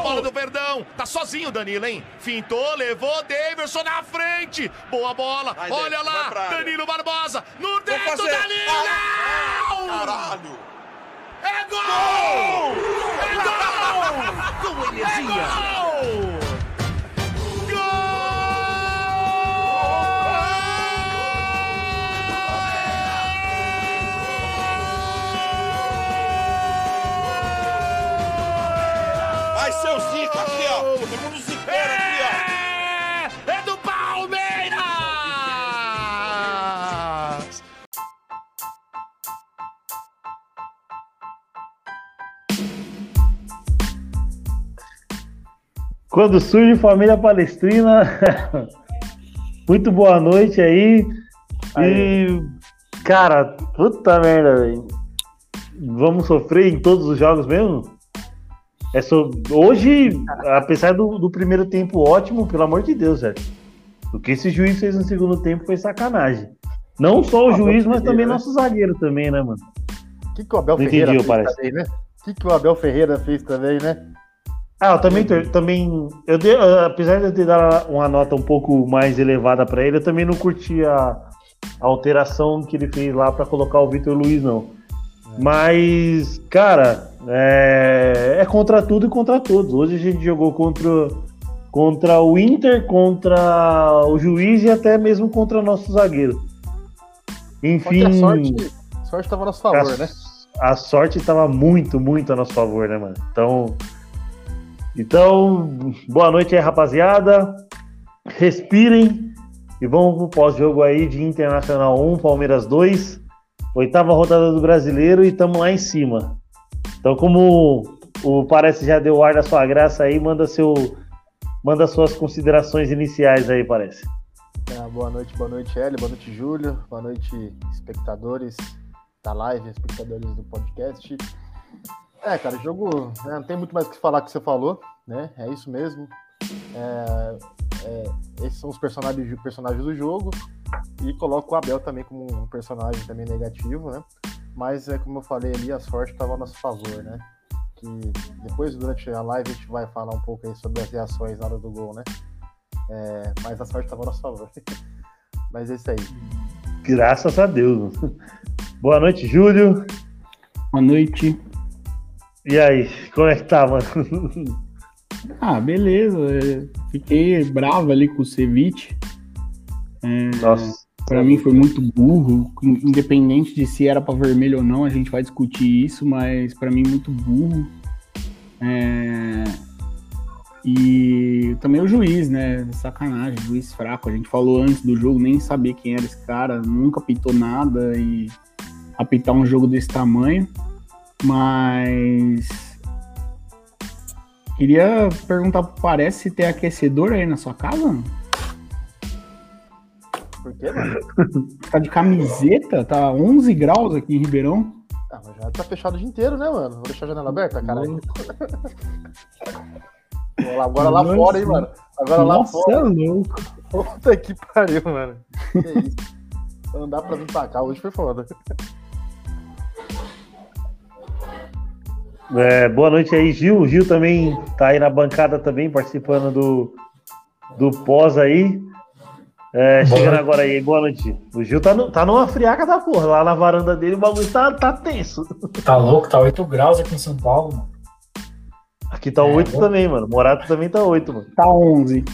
bola do Verdão. Tá sozinho o Danilo, hein? Fintou, levou, Davidson na frente. Boa bola. Vai, Olha lá. Danilo Barbosa. No fazer. Danilo! Caralho! É gol! É gol! Com energia. Gol! Todo mundo ziqueiro aqui, ó. É, é do Palmeiras! Quando surge família palestrina, muito boa noite aí. E, cara, puta merda, velho. Vamos sofrer em todos os jogos mesmo? É so... Hoje, apesar do, do primeiro tempo ótimo, pelo amor de Deus, velho. O que esse juiz fez no segundo tempo foi sacanagem. Não só o Ah, juiz, mas também né? nosso zagueiro também, né, mano? O que, que o Abel Não Ferreira entendi, fez parece. também, né? O que, que o Abel Ferreira fez também, né? Ah, eu também, também eu dei, ah, apesar de eu ter dado uma nota um pouco mais elevada pra ele, eu também não curti a, a alteração que ele fez lá pra colocar o Vitor Luiz, não. Mas, cara, é, é contra tudo e contra todos. Hoje a gente jogou contra, contra o Inter, contra o juiz e até mesmo contra o nosso zagueiro. Enfim, a sorte, a sorte tava a nosso favor, a, né? a sorte estava muito, muito a nosso favor, né, mano? Então, então, boa noite aí, rapaziada. Respirem e vamos pro pós-jogo aí de Internacional 1, Palmeiras 2, oitava rodada do Brasileiro e estamos lá em cima. Então, como o Parece já deu ar da sua graça aí, manda seu manda suas considerações iniciais aí, Parece. É, boa noite, boa noite, Hélio, boa noite, Júlio, boa noite, espectadores da live, espectadores do podcast. É, cara, jogo né, não tem muito mais o que falar que você falou, né? É isso mesmo. É, é, esses são os personagens, personagens do jogo e coloco o Abel também como um personagem também negativo, né? Mas é como eu falei ali, a sorte estava a nosso favor, né? Que depois durante a live a gente vai falar um pouco aí sobre as reações na hora do gol, né? É, mas a sorte estava a nosso favor. mas é isso aí. Graças a Deus. Boa noite, Júlio. Boa noite. E aí, como é que tá, mano? Ah, beleza. É, Fiquei bravo ali com o Ceviche. Nossa. Pra mim foi muito burro, independente de se era pra vermelho ou não, a gente vai discutir isso, mas pra mim muito burro. É, E também o juiz, né? Sacanagem, juiz fraco. A gente falou antes do jogo, nem sabia quem era esse cara, nunca apitou nada e apitar um jogo desse tamanho. Mas queria perguntar Parece tem aquecedor aí na sua casa? mano? Por quê, mano? Tá de camiseta? Tá 11 graus aqui em Ribeirão. Ah, mas já tá fechado o dia inteiro, né, mano? Vou deixar a janela aberta, caralho. Lá- Agora lá Nossa. fora, hein, mano? Agora lá Nossa, fora. é louco. Puta que pariu, mano. Que isso? Não dá pra vir pra cá, hoje foi foda. É, boa noite aí, Gil. O Gil também tá aí na bancada também, participando do, do pós aí. É, chegando agora aí, boa noite. O Gil tá, no, tá numa friaca da porra. Lá na varanda dele o bagulho tá, tá tenso. Tá louco, tá 8 graus aqui em São Paulo, mano. Aqui tá É, 8 bom. também, mano. Morato também tá 8, mano. Tá 11.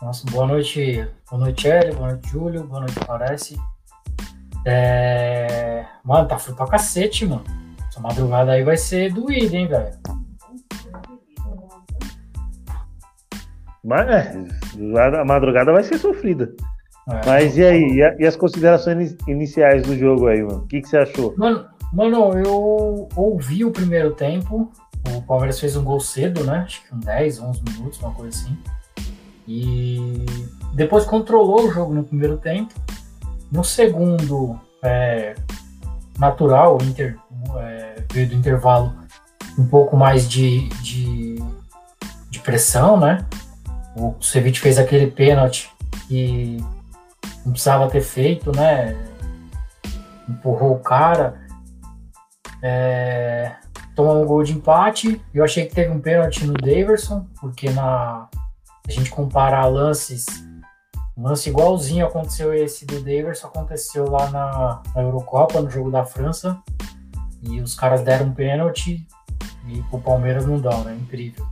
Nossa, boa noite, boa noite, Hélio, boa noite, Júlio, boa noite, Parece. É... Mano, tá frio pra cacete, mano. Essa madrugada aí vai ser doída, hein, velho. Mas é, a madrugada vai ser sofrida. É. Mas e aí? E, a- e as considerações iniciais do jogo aí, mano? O que, que você achou? Mano, mano, eu ouvi o primeiro tempo. O Palmeiras fez um gol cedo, né? Acho que um 10, 11 minutos, uma coisa assim. E depois controlou o jogo no primeiro tempo. No segundo, é, natural, o Inter é, veio do intervalo um pouco mais de, de, de pressão, né? O Ceviche fez aquele pênalti que não precisava ter feito, né? Empurrou o cara. É, tomamos um gol de empate. Eu achei que teve um pênalti no Daverson, porque na a gente comparar lances, um lance igualzinho aconteceu esse do Daverson, aconteceu lá na, na Eurocopa, no jogo da França. E os caras deram um pênalti e o Palmeiras não dá, né? Incrível.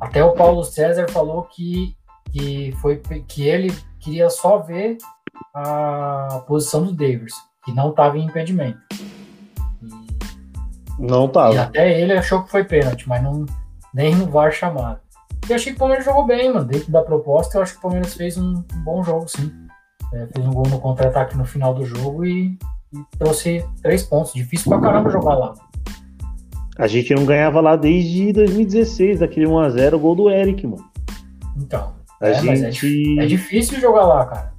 Até o Paulo César falou que, que, foi, que ele queria só ver a posição do Daverson, que não estava em impedimento. Não tava. E até ele achou que foi pênalti, mas não, nem no VAR chamado. E achei que o Palmeiras jogou bem, mano. Dentro da proposta, eu acho que o Palmeiras fez um, um bom jogo, sim. É, fez um gol no contra-ataque no final do jogo e, e, trouxe três pontos. Difícil pra caramba jogar lá. A gente não ganhava lá desde 2016, aquele 1x0, o gol do Eric, mano. Então. A é, gente... é, é, difícil jogar lá, cara.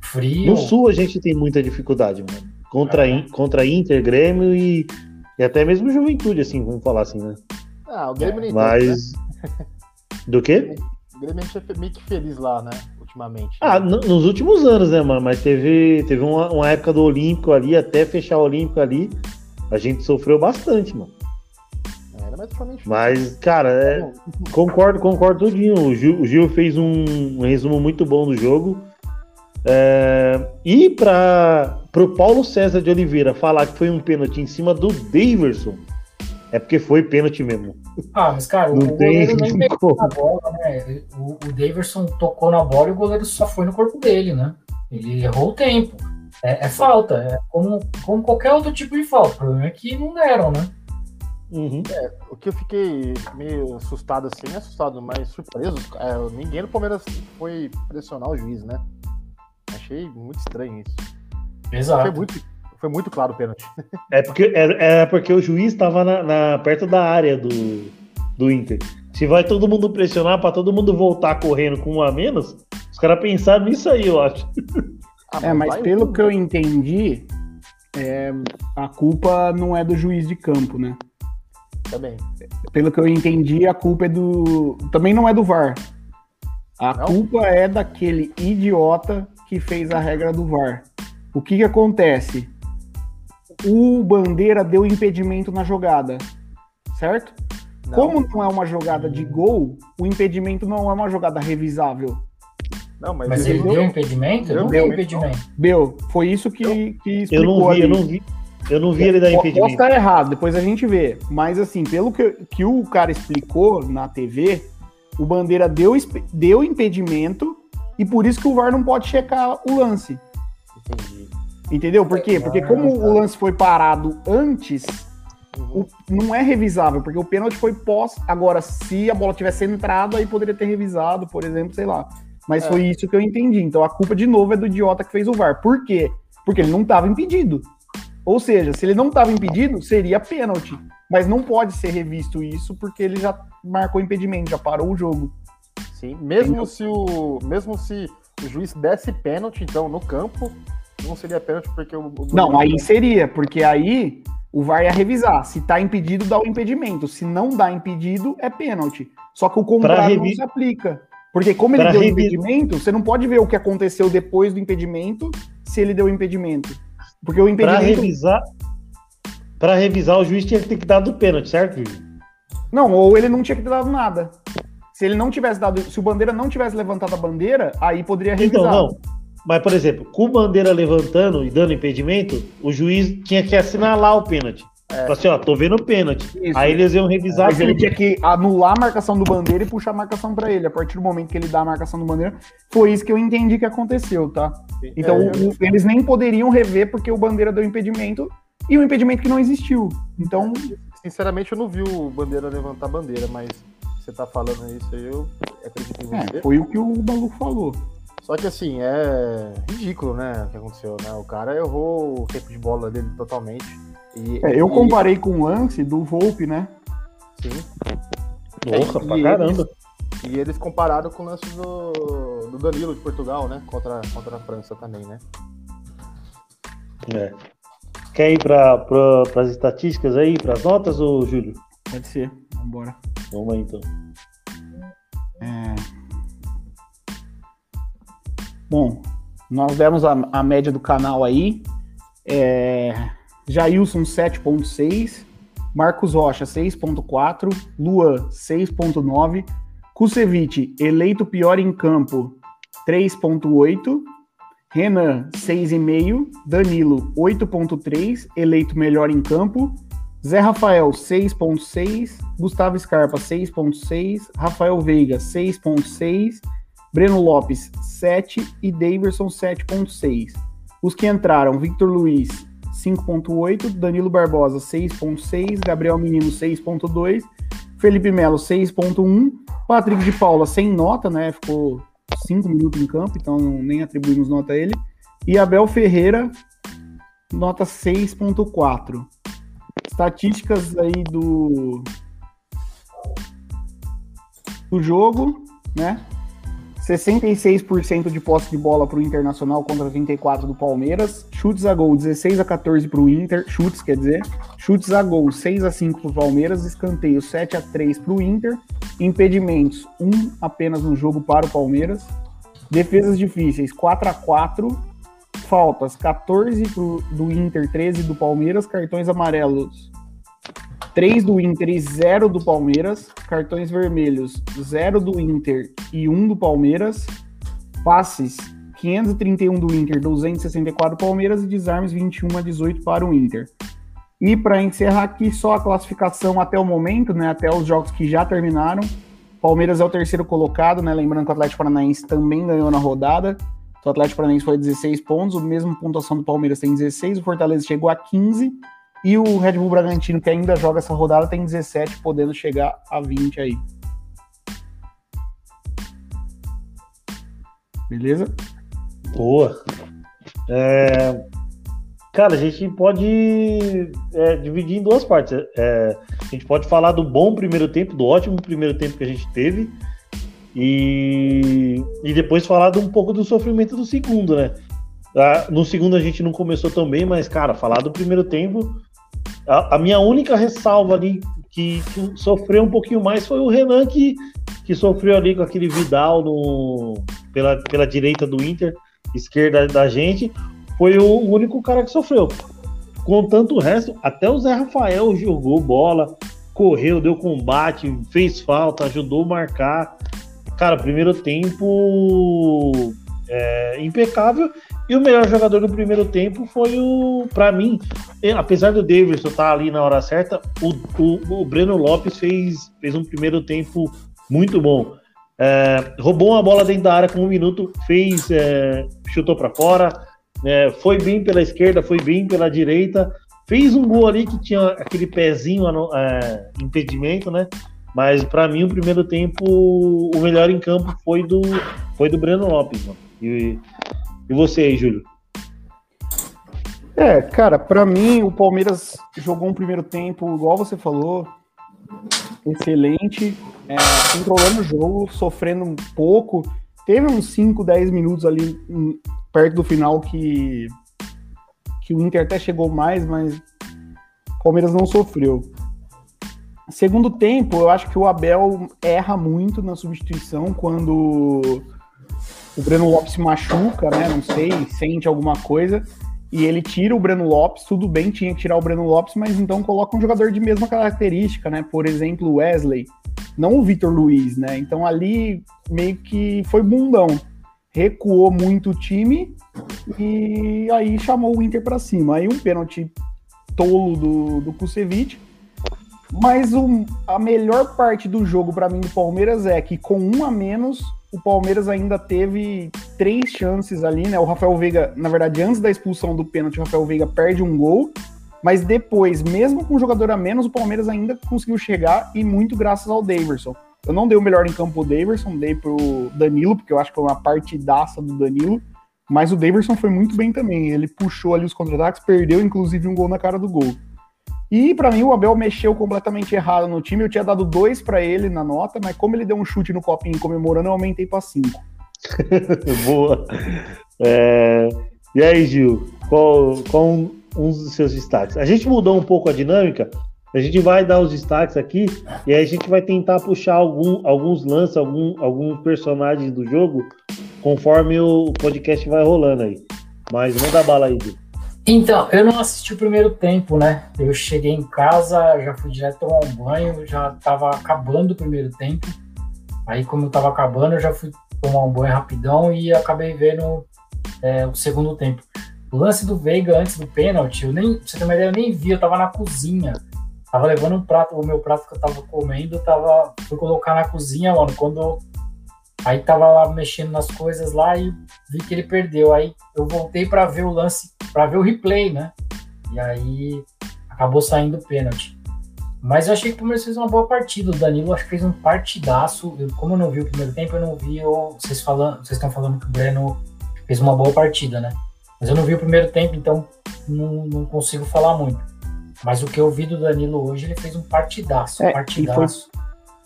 Frio. No Sul a gente tem muita dificuldade, mano. Contra, é. contra Inter, Grêmio e e até mesmo juventude, assim, vamos falar assim, né? Ah, o Grêmio nem Mas. Né? Do quê? O Grêmio é meio que feliz lá, né? Ultimamente. Ah, nos últimos anos, né, mano? Mas teve, teve uma, uma época do Olímpico ali, até fechar o Olímpico ali, a gente sofreu bastante, mano. É, era mais Mas, cara, é, concordo, concordo tudinho. O Gil, o Gil fez um, um, resumo muito bom do jogo. É, e para o Paulo César de Oliveira falar que foi um pênalti em cima do Daverson, é porque foi pênalti mesmo. Ah, mas cara, não o tem, goleiro nem pegou na bola, né? O, o Daverson tocou na bola e o goleiro só foi no corpo dele, né? Ele errou o tempo. É, é falta, é como, como qualquer outro tipo de falta. O problema é que não deram, né? Uhum. É, o que eu fiquei meio assustado assim, assustado, mas surpreso, é, ninguém no Palmeiras foi pressionar o juiz, né? Achei muito estranho isso. Exato. Foi muito, foi muito claro o pênalti. É porque, é, é porque o juiz estava na, na, perto da área do, do Inter. Se vai todo mundo pressionar para todo mundo voltar correndo com um a menos, os caras pensaram nisso aí, eu acho. Ah, é, mas pelo que eu entendi, é, a culpa não é do juiz de campo, né? Também. Pelo que eu entendi, a culpa é do. Também não é do VAR. A não? culpa é daquele idiota que fez a regra do VAR. O que, que acontece? O Bandeira deu impedimento na jogada, certo? Não. Como não é uma jogada de gol, o impedimento não é uma jogada revisável. Não, mas, mas ele deu, deu impedimento? Deu, não deu impedimento. Deu. Foi isso que, que explicou. Eu não vi, ali. eu não vi. Eu não vi ele dar impedimento. Posso estar errado, depois a gente vê. Mas assim, pelo que, que o cara explicou na TV, o Bandeira deu, deu impedimento e por isso que o VAR não pode checar o lance. Entendi. Entendeu? Por quê? Porque como o lance foi parado antes, o, não é revisável, porque o pênalti foi pós. Agora, se a bola tivesse entrado, aí poderia ter revisado, por exemplo, sei lá. Mas é. foi isso que eu entendi. Então a culpa, de novo, é do idiota que fez o VAR. Por quê? Porque ele não estava impedido. Ou seja, se ele não estava impedido, seria pênalti. Mas não pode ser revisto isso, porque ele já marcou impedimento, já parou o jogo. Sim, mesmo se o mesmo se o juiz desse pênalti, então, no campo, não seria pênalti porque o. o não, aí seria, porque aí o VAR ia revisar. Se tá impedido, dá o impedimento. Se não dá impedido, é pênalti. Só que o contrário revi... não se aplica. Porque como ele pra deu revi... impedimento, você não pode ver o que aconteceu depois do impedimento se ele deu impedimento. Porque o impedimento. Para revisar, para revisar, o juiz tinha que ter que dar do pênalti, certo, Júlio? Não, ou ele não tinha que ter dado nada. Se ele não tivesse dado, se o Bandeira não tivesse levantado a bandeira, aí poderia revisar. Então, não. Mas, por exemplo, com o Bandeira levantando e dando impedimento, o juiz tinha que assinalar o pênalti. É. Assim, ó, tô vendo o pênalti. Isso. Aí eles iam revisar. Mas tudo. ele tinha que anular a marcação do Bandeira e puxar a marcação para ele. A partir do momento que ele dá a marcação do Bandeira, foi isso que eu entendi que aconteceu, tá? Então, é, eu... eles nem poderiam rever porque o Bandeira deu impedimento e o um impedimento que não existiu. Então. Sinceramente, eu não vi o Bandeira levantar a bandeira, mas você tá falando isso aí, eu acredito em você. É, foi o que o maluco falou. Só que assim, é ridículo, né, o que aconteceu, né? O cara errou o tempo de bola dele totalmente. E, é, eu e... comparei com o lance do Volpe, né? Sim. Nossa, pra caramba. Eles, e eles compararam com o lance do, do Danilo de Portugal, né? Contra, contra a França também, né? É. Quer ir para as estatísticas aí, para as notas, ou Júlio? Pode ser, vambora. Vamos aí então. É... Bom, nós demos a, a média do canal aí. É... Jailson 7.6, Marcos Rocha, 6.4. Luan, 6.9. Kusevich, eleito pior em campo, 3.8. Renan, 6,5. Danilo, 8,3. Eleito melhor em campo. Zé Rafael, 6,6. Gustavo Scarpa, 6,6. Rafael Veiga, 6,6. Breno Lopes, 7. E Daverson, 7,6. Os que entraram, Victor Luiz, 5,8. Danilo Barbosa, 6,6. Gabriel Menino, 6,2. Felipe Melo, 6,1. Patrick de Paula, sem nota, né? Ficou 5 minutos em campo, então nem atribuímos nota a ele. E Abel Ferreira, nota 6.4. Estatísticas aí do do jogo, né? 66% de posse de bola para o Internacional contra 34 do Palmeiras. Chutes a gol 16 a 14 para o Inter. Chutes, quer dizer. Chutes a gol 6 a 5 para o Palmeiras. Escanteio 7 a 3 para o Inter. Impedimentos 1 apenas no jogo para o Palmeiras. Defesas difíceis 4 a 4 Faltas 14 pro, do Inter, 13 do Palmeiras. Cartões amarelos 3 do Inter e 0 do Palmeiras. Cartões vermelhos, 0 do Inter e 1 do Palmeiras. Passes, 531 do Inter, 264 do Palmeiras e desarmes 21 a 18 para o Inter. E para encerrar aqui, só a classificação até o momento, né, até os jogos que já terminaram. Palmeiras é o terceiro colocado, né, lembrando que o Atlético Paranaense também ganhou na rodada. O Atlético Paranaense foi 16 pontos, o mesmo pontuação do Palmeiras tem 16, o Fortaleza chegou a 15 e o Red Bull Bragantino, que ainda joga essa rodada, tem 17, podendo chegar a 20 aí. Beleza? Boa. É... Cara, a gente pode é, dividir em duas partes. É, a gente pode falar do bom primeiro tempo, do ótimo primeiro tempo que a gente teve, e, e depois falar de um pouco do sofrimento do segundo, né? Ah, no segundo a gente não começou tão bem, mas, cara, falar do primeiro tempo, a, a minha única ressalva ali que, que, sofreu um pouquinho mais foi o Renan, que, que sofreu ali com aquele Vidal no, pela, pela direita do Inter, esquerda da gente. Foi o único cara que sofreu. Com tanto o resto, até o Zé Rafael jogou bola, correu, deu combate, fez falta, ajudou a marcar. Cara, primeiro tempo é, impecável. E o melhor jogador do primeiro tempo foi o, para mim, apesar do Davidson estar ali na hora certa, o, o, o, Breno Lopes fez, fez um primeiro tempo muito bom. É, roubou uma bola dentro da área com um minuto, fez, é, chutou para fora, é, foi bem pela esquerda, foi bem pela direita, fez um gol ali que tinha aquele pezinho é, impedimento, né? Mas para mim o primeiro tempo o melhor em campo foi do foi do Breno Lopes, mano. E, e você aí, Júlio? É, cara, para mim o Palmeiras jogou um primeiro tempo, igual você falou, excelente, é, controlando o jogo, sofrendo um pouco. Teve uns 5, 10 minutos ali um, perto do final que, que o Inter até chegou mais, mas o Palmeiras não sofreu. Segundo tempo, eu acho que o Abel erra muito na substituição quando o Breno Lopes se machuca, né? Não sei, sente alguma coisa. E ele tira o Breno Lopes, tudo bem, tinha que tirar o Breno Lopes, mas então coloca um jogador de mesma característica, né? Por exemplo, o Wesley, não o Vitor Luiz, né? Então ali meio que foi bundão. Recuou muito o time e aí chamou o Inter para cima. Aí um pênalti tolo do, do Kusevich. Mas o, a melhor parte do jogo para mim do Palmeiras é que com um a menos o Palmeiras ainda teve três chances ali, né? O Rafael Veiga, na verdade, antes da expulsão do pênalti, o Rafael Veiga perde um gol, mas depois, mesmo com um jogador a menos, o Palmeiras ainda conseguiu chegar e muito graças ao Daverson. Eu não dei o melhor em campo o Daverson, dei pro Danilo, porque eu acho que foi uma partidaça do Danilo, mas o Daverson foi muito bem também. Ele puxou ali os contra-ataques, perdeu inclusive um gol na cara do gol. E para mim o Abel mexeu completamente errado no time. Eu tinha dado dois para ele na nota, mas como ele deu um chute no copinho comemorando, eu aumentei para cinco. Boa. É... E aí, Gil, qual, qual um, dos seus destaques? A gente mudou um pouco a dinâmica. A gente vai dar os destaques aqui e aí a gente vai tentar puxar algum, alguns lances, algum, alguns personagens do jogo conforme o podcast vai rolando aí. Mas manda bala aí, Gil. Então, eu não assisti o primeiro tempo, né? Eu cheguei em casa, já fui direto tomar um banho, já tava acabando o primeiro tempo. Aí, como eu tava acabando, eu já fui tomar um banho rapidão e acabei vendo é, o segundo tempo. O lance do Veiga antes do pênalti, eu nem, pra você ter uma ideia, eu nem vi, eu tava na cozinha. Tava levando um prato, o meu prato que eu tava comendo, tava, fui colocar na cozinha, mano, quando Aí tava lá mexendo nas coisas lá e vi que ele perdeu. Aí eu voltei para ver o lance, para ver o replay, né? E aí acabou saindo o pênalti. Mas eu achei que o Palmeiras fez uma boa partida. O Danilo acho que fez um partidaço. Eu, como eu não vi o primeiro tempo, eu não vi o, vocês falando, vocês estão falando que o Breno fez uma boa partida, né? Mas eu não vi o primeiro tempo, então não, não consigo falar muito. Mas o que eu vi do Danilo hoje, ele fez um partidaço, É, partidaço.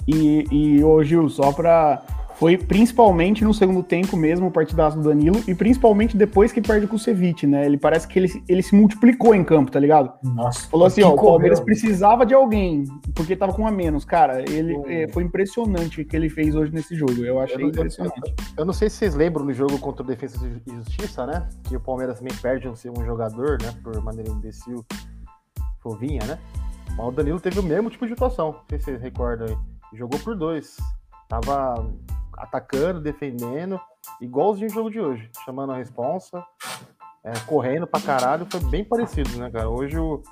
E, e ô Gil, só pra. Foi principalmente no segundo tempo mesmo o partidaço do Danilo, e principalmente depois que perde com o Ceviche, né? Ele parece que ele, ele se multiplicou em campo, tá ligado? Nossa, Falou assim, ó, o correu. Palmeiras precisava de alguém, porque tava com a menos. Cara, ele O- é, foi impressionante o que ele fez hoje nesse jogo. Eu achei Eu não- impressionante. Eu não sei se vocês lembram no jogo contra o Defesa e Justiça, né? Que o Palmeiras também perde um, um jogador, né? Por maneira imbecil, fovinha, né? Mas o Danilo teve o mesmo tipo de situação. Não sei se vocês recordam aí. Jogou por dois. Tava atacando, defendendo, igualzinho o jogo de hoje. Chamando a responsa, é, correndo pra caralho. Foi bem parecido, né, cara? Hoje o.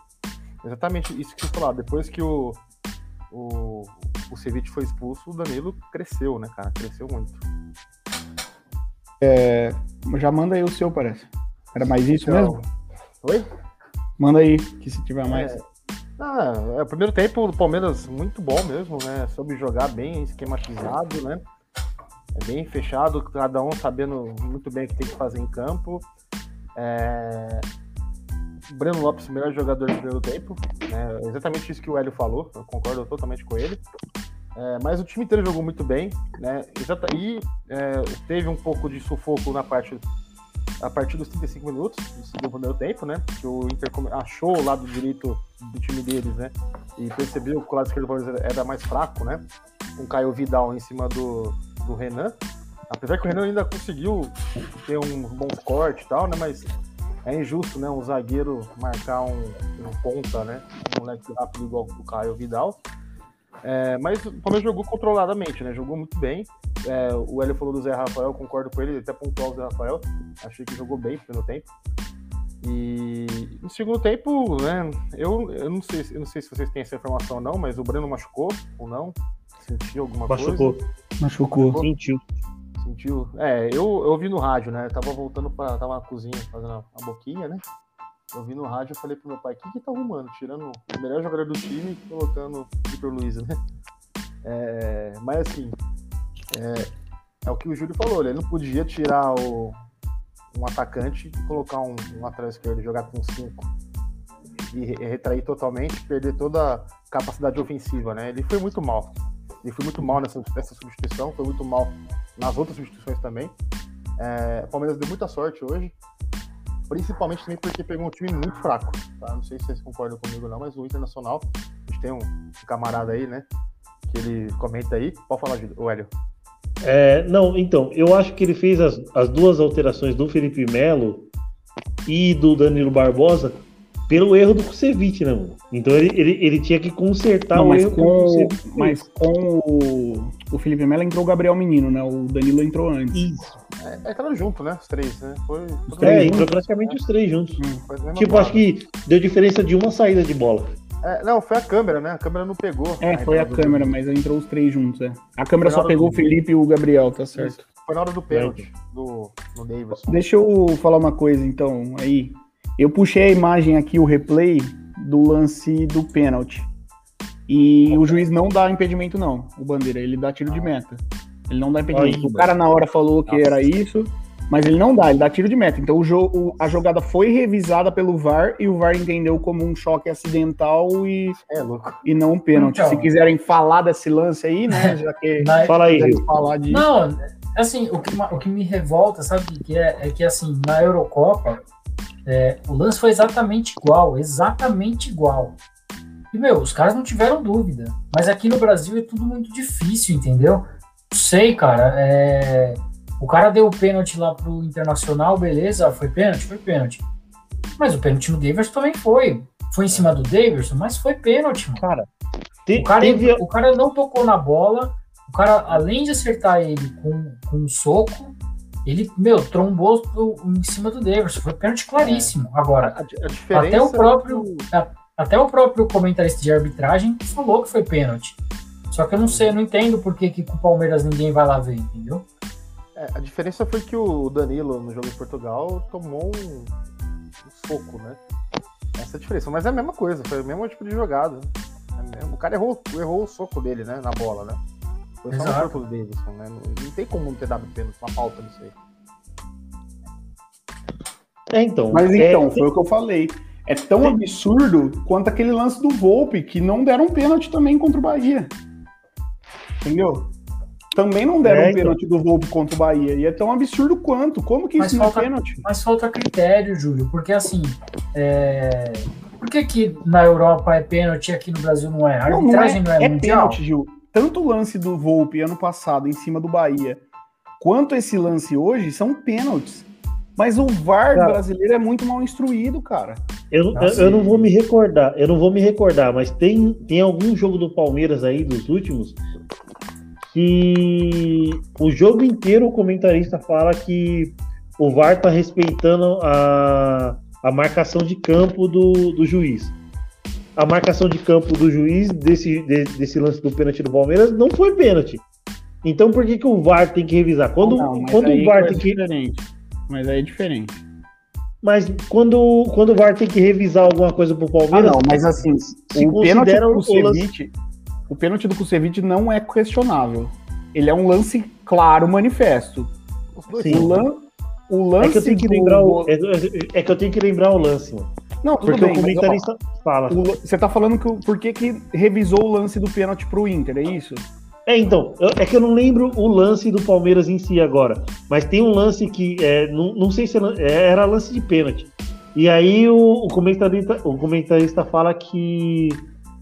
Exatamente isso que você falou. Depois que o. O, o Ceviche foi expulso, o Danilo cresceu, né, cara? Cresceu muito. Já manda aí o seu, parece. Era mais isso Então, mesmo? Oi? Manda aí, que se tiver mais. É, ah, é, o primeiro tempo do Palmeiras muito bom mesmo, né? Soube jogar bem, esquematizado, né? É bem fechado, cada um sabendo muito bem o que tem que fazer em campo. É... Breno Lopes, melhor jogador do primeiro tempo. né? Exatamente isso que o Hélio falou, eu concordo totalmente com ele. É, mas o time inteiro jogou muito bem, né? E é, teve um pouco de sufoco na parte a partir dos 35 minutos do primeiro tempo, né? Que o Inter achou o lado direito do time deles, né? E percebeu que o lado esquerdo do Palmeiras era mais fraco, né? O Caio Vidal em cima do, do Renan. Apesar que o Renan ainda conseguiu ter um bom corte e tal, né? Mas é injusto, né? Um zagueiro marcar um, um ponta, né? Um moleque rápido igual o Caio Vidal. É, mas o Palmeiras jogou controladamente, né? Jogou muito bem. É, o Hélio falou do Zé Rafael, concordo com ele, até pontuou o Zé Rafael. Achei que jogou bem no tempo. E no segundo tempo, né? Eu, eu, não sei, eu não sei se vocês têm essa informação ou não, mas o Breno machucou ou não? Sentiu alguma Machucou, coisa? Machucou. sentiu. Sentiu. É, eu, eu vi no rádio, né? Eu tava voltando para Tava na cozinha fazendo a, boquinha, né? Eu vi no rádio e falei pro meu pai, o que que tá arrumando? Tirando o melhor jogador do time e colocando o Vitor Luiz, né? É, mas assim, é, é o que o Júlio falou, ele não podia tirar o, um atacante e colocar um, um lateral esquerdo, jogar com cinco e re- retrair totalmente, perder toda a capacidade ofensiva, né? Ele foi muito mal. Ele foi muito mal nessa, nessa substituição, foi muito mal nas outras substituições também. É, o Palmeiras deu muita sorte hoje, principalmente também porque pegou um time muito fraco. Tá? Não sei se vocês concordam comigo não, mas o Internacional, a gente tem um, camarada aí, né? Que ele comenta aí. Pode falar, o Hélio. É, não, então, eu acho que ele fez as, as duas alterações do Felipe Melo e do Danilo Barbosa pelo erro do Kusevich, né, mano? Então ele, ele, ele tinha que consertar Não, o mas erro o com, mas com o, o Felipe Melo entrou o Gabriel Menino, né? O Danilo entrou antes. Isso. É, entraram junto, né? Os três, né? Foi. Os três É, juntos. entrou praticamente os três juntos. Mesma Tipo, bola. acho que deu diferença de uma saída de bola. É, não, foi a câmera, né? A câmera não pegou. É, foi a do- câmera, mas entrou os três juntos, é. A câmera só pegou do- o Felipe e o Gabriel, tá certo. Foi na hora do pênalti do, do Davidson. Deixa eu falar uma coisa, então, aí. Eu puxei a imagem aqui, o replay do lance do pênalti. E o juiz não dá impedimento, não, o Bandeira. Ele dá tiro de meta. Ele não dá impedimento. O cara na hora falou que Nossa. era isso, mas ele não dá, ele dá tiro de meta. Então o jogo, a jogada foi revisada pelo VAR e o VAR entendeu como um choque acidental e, É louco. e não um pênalti. Então. Se quiserem falar desse lance aí, né? Já que Na- Fala aí, falar de. Não, assim, o que, o que me revolta, sabe o que que é? É que, assim, na Eurocopa, é, o lance foi exatamente igual, exatamente igual. E, meu, os caras não tiveram dúvida. Mas aqui no Brasil é tudo muito difícil, entendeu? Não sei, cara. é, O cara deu o pênalti lá pro Internacional, beleza, foi pênalti? Foi pênalti. Mas o pênalti no Davidson também foi. Foi em cima do Davidson, mas foi pênalti, mano. Cara, te- O cara, teve- o cara não tocou na bola. O cara, além de acertar ele com, com um soco, ele, meu, trombou do- em cima do Davidson. Foi pênalti claríssimo. Agora, A, a diferença Até o é próprio- que o- até o próprio comentarista de arbitragem falou que foi pênalti. Só que eu não sei, eu não entendo por que, que com o Palmeiras ninguém vai lá ver, entendeu? é, a diferença foi que o Danilo, no jogo em Portugal, tomou um, um soco, né? Essa é a diferença. Mas é a mesma coisa, foi o mesmo tipo de jogada. É mesmo- O cara errou, errou o soco dele, né? Na bola, né? Foi só Exato. um soco do Davidson, né? Não, não tem como não ter dado pênalti, uma falta nisso aí. É, então. Mas é, então, foi o que eu falei. É tão absurdo quanto aquele lance do Volpe, que não deram pênalti também contra o Bahia. Entendeu? Também não deram É, então. pênalti do Volpe contra o Bahia. E é tão absurdo quanto. Como que Mas isso não é falta- pênalti? Mas falta critério, Júlio, porque assim. É... Por que, que na Europa é pênalti e aqui no Brasil não é? A Não, não arbitragem não é, é mundial? pênalti, Gil. Tanto o lance do Volpe ano passado em cima do Bahia, quanto esse lance hoje, são pênaltis. Mas o VAR Cara. brasileiro é muito mal instruído, cara. Eu, não- Ah, eu- não vou me recordar, eu não vou me recordar, mas tem, tem algum jogo do Palmeiras aí, dos últimos, que o jogo inteiro o comentarista fala que o VAR tá respeitando a, a marcação de campo do, do juiz. A marcação de campo do juiz desse, de- desse lance do pênalti do Palmeiras não foi pênalti. Então por que, que o VAR tem que revisar? Quando, Não, quando o VAR é tem que diferente. Mas aí é diferente. Mas quando, quando o VAR tem que revisar alguma coisa pro Ah, Palmeiras. não, mas assim, se o pênalti do Kusevich, o pênalti do Kusevich não é questionável. Ele é um lance claro, manifesto. Sim. O, lan, o lance É que eu tenho que do- lembrar o, é, é que eu tenho que lembrar o lance, mano. Não, tudo Porque bem, o mas, ó, comentarista fala. o você tá falando que por que, que revisou o lance do pênalti pro Inter, é isso? É, então, eu- é que eu não lembro o lance do Palmeiras em si agora. Mas tem um lance que. É, não, não sei se era, é, era lance de pênalti. E aí o, o comentarista, o comentarista fala que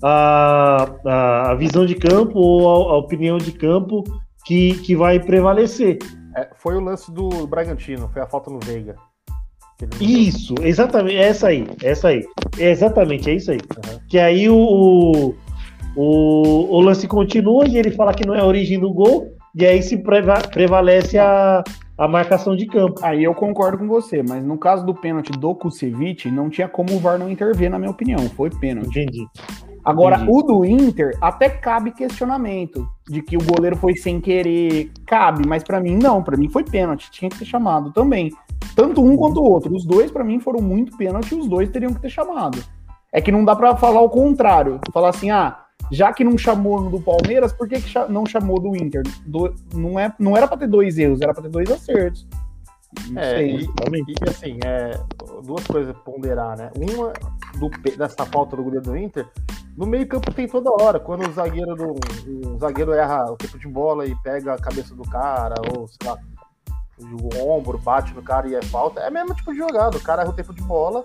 a, a, a visão de campo ou a, a opinião de campo que, que vai prevalecer. É, foi o lance do Bragantino, foi a falta no Veiga. Isso, exatamente, é essa aí, é essa aí. É exatamente, é isso aí. Uhum. Que aí o, o, o lance continua e ele fala que não é a origem do gol, e aí se preva- prevalece a, a marcação de campo. Aí eu concordo com você, mas no caso do pênalti do Kusevich, não tinha como o VAR não intervir, na minha opinião. Foi pênalti. Entendi. Agora, Entendi. o do Inter, até cabe questionamento de que o goleiro foi sem querer. Cabe, mas pra mim não. Pra mim foi pênalti. Tinha que ter chamado também. Tanto um quanto o outro. Os dois, pra mim, foram muito pênalti e os dois teriam que ter chamado. É que não dá pra falar o contrário. Falar assim, ah, já que não chamou no do Palmeiras, por que, que cha- não chamou do Inter? Do- não, é, não era pra ter dois erros, era pra ter dois acertos. Não É, sei. e, e, assim, é, duas coisas a ponderar, né? Uma do, dessa falta do goleiro do Inter, no meio campo tem toda hora. Quando o zagueiro do, o zagueiro erra o tempo de bola e pega a cabeça do cara, ou sei lá, o ombro bate no cara e é falta, é o mesmo tipo de jogada. O cara erra o tempo de bola,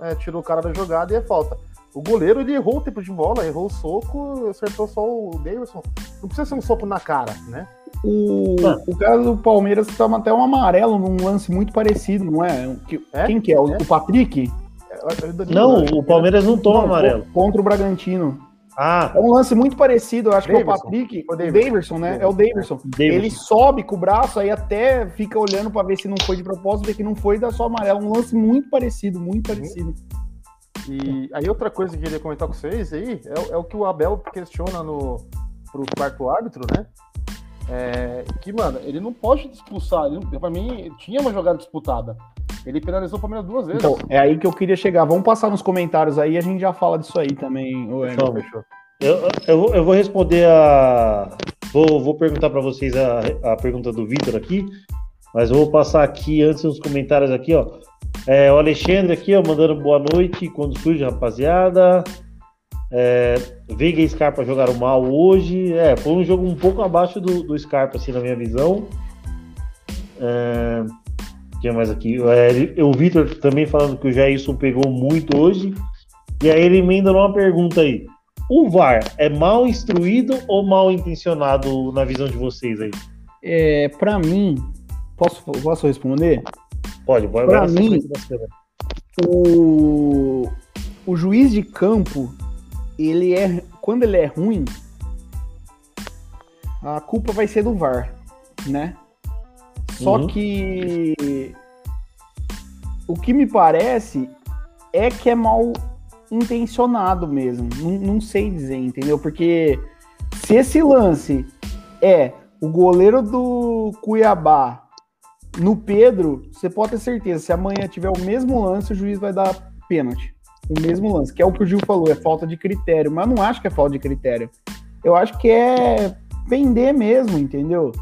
é, tirou o cara da jogada e é falta. O goleiro ele errou o tempo de bola, errou o soco, acertou só o Davidson. Não precisa ser um soco na cara, né? O, Ah. o cara do Palmeiras toma até um amarelo num lance muito parecido, não é? Que- É? Quem que é? O, É. o Patrick? É, Não, né? o Palmeiras não toma Não, amarelo. co- Contra o Bragantino. Ah, É um lance muito parecido, eu acho que é o. Patrick. O Daverson. Daverson, né? É o Daverson. Davidson. Ele sobe com o braço, aí até fica olhando pra ver se não foi de propósito, vê que não foi, dá só amarelo. Um lance muito parecido, muito parecido. E aí outra coisa que eu queria comentar com vocês aí é, o- é o que o Abel questiona no pro quarto árbitro, né? É, que, mano, ele não pode expulsar. Ele, pra mim, tinha uma jogada disputada. Ele penalizou o Palmeiras duas vezes. Então, é aí que eu queria chegar. Vamos passar nos comentários aí, a gente já fala disso aí também. ô, Emerson. Fechou. eu, eu, vou- eu vou responder a. Vou, vou perguntar para vocês a, a pergunta do Vitor aqui, mas eu vou passar aqui antes os comentários aqui, ó. É, o Alexandre aqui, ó, mandando boa noite quando surge, rapaziada. É, Veiga e Scarpa jogaram mal hoje. É, foi um jogo um pouco abaixo do, do Scarpa, assim, na minha visão. É, tinha mais aqui. É, o Vitor também falando que o Jailson pegou muito hoje. E aí ele emenda numa pergunta aí. O VAR é mal instruído ou mal intencionado na visão de vocês aí? É, pra mim, posso, posso responder? Pode, pode. Na mim- o, o juiz de campo, ele é. Quando ele é ruim, a culpa vai ser do VAR, né? Só Uhum. que o que me parece é que é mal intencionado mesmo. Não, não sei dizer, entendeu? Porque se esse lance é o goleiro do Cuiabá no Pedro, você pode ter certeza, se amanhã tiver o mesmo lance, o juiz vai dar pênalti. O mesmo lance, que é o que o Gil falou, é falta de critério. Mas eu não acho que é falta de critério. Eu acho que é pender mesmo, entendeu?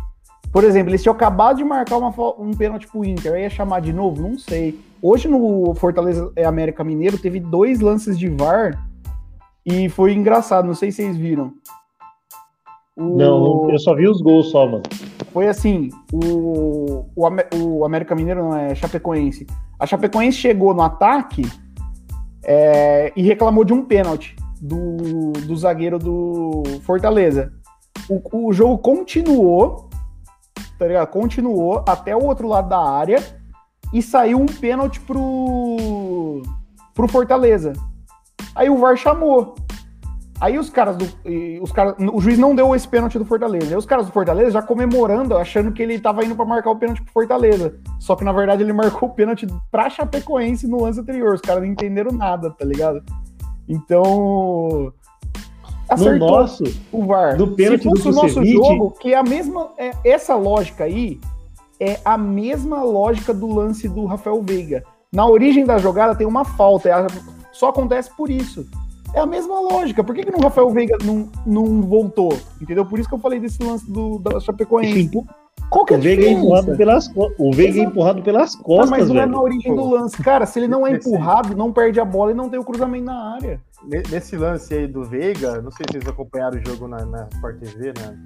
Por exemplo, eles tinham acabado de marcar uma, um pênalti pro Inter, aí ia chamar de novo? Não sei. Hoje no Fortaleza é América Mineiro teve dois lances de VAR e foi engraçado, não sei se vocês viram. O- Não, eu só vi os gols só, mano. foi assim, o, o, o América Mineiro não é Chapecoense. A Chapecoense chegou no ataque é, e reclamou de um pênalti do, do zagueiro do Fortaleza. O, o jogo continuou, tá ligado? Continuou até o outro lado da área e saiu um pênalti pro, pro Fortaleza. Aí o VAR chamou. Aí os caras do. Os caras, o juiz não deu esse pênalti do Fortaleza. Aí os caras do Fortaleza já comemorando, achando que ele tava indo pra marcar o pênalti pro Fortaleza. Só que na verdade ele marcou o pênalti pra Chapecoense no lance anterior. Os caras não entenderam nada, tá ligado? Então. No Acertou nosso, o VAR. no pênalti Se fosse do o nosso jogo, que é a mesma. É, essa lógica aí é a mesma lógica do lance do Rafael Veiga. Na origem da jogada tem uma falta, é só acontece por isso. É a mesma lógica. Por que, que no Rafael Veiga não, não voltou? Entendeu? Por isso que eu falei desse lance do, da Chapecoense. Qual que é o Veiga é empurrado pelas costas. O Veiga é empurrado pelas costas, mas não é velho. na origem do lance. Cara, se ele não é empurrado, não perde a bola e não tem o cruzamento na área. Ne- Nesse lance aí do Veiga, não sei se vocês acompanharam o jogo na, na Sport TV, né?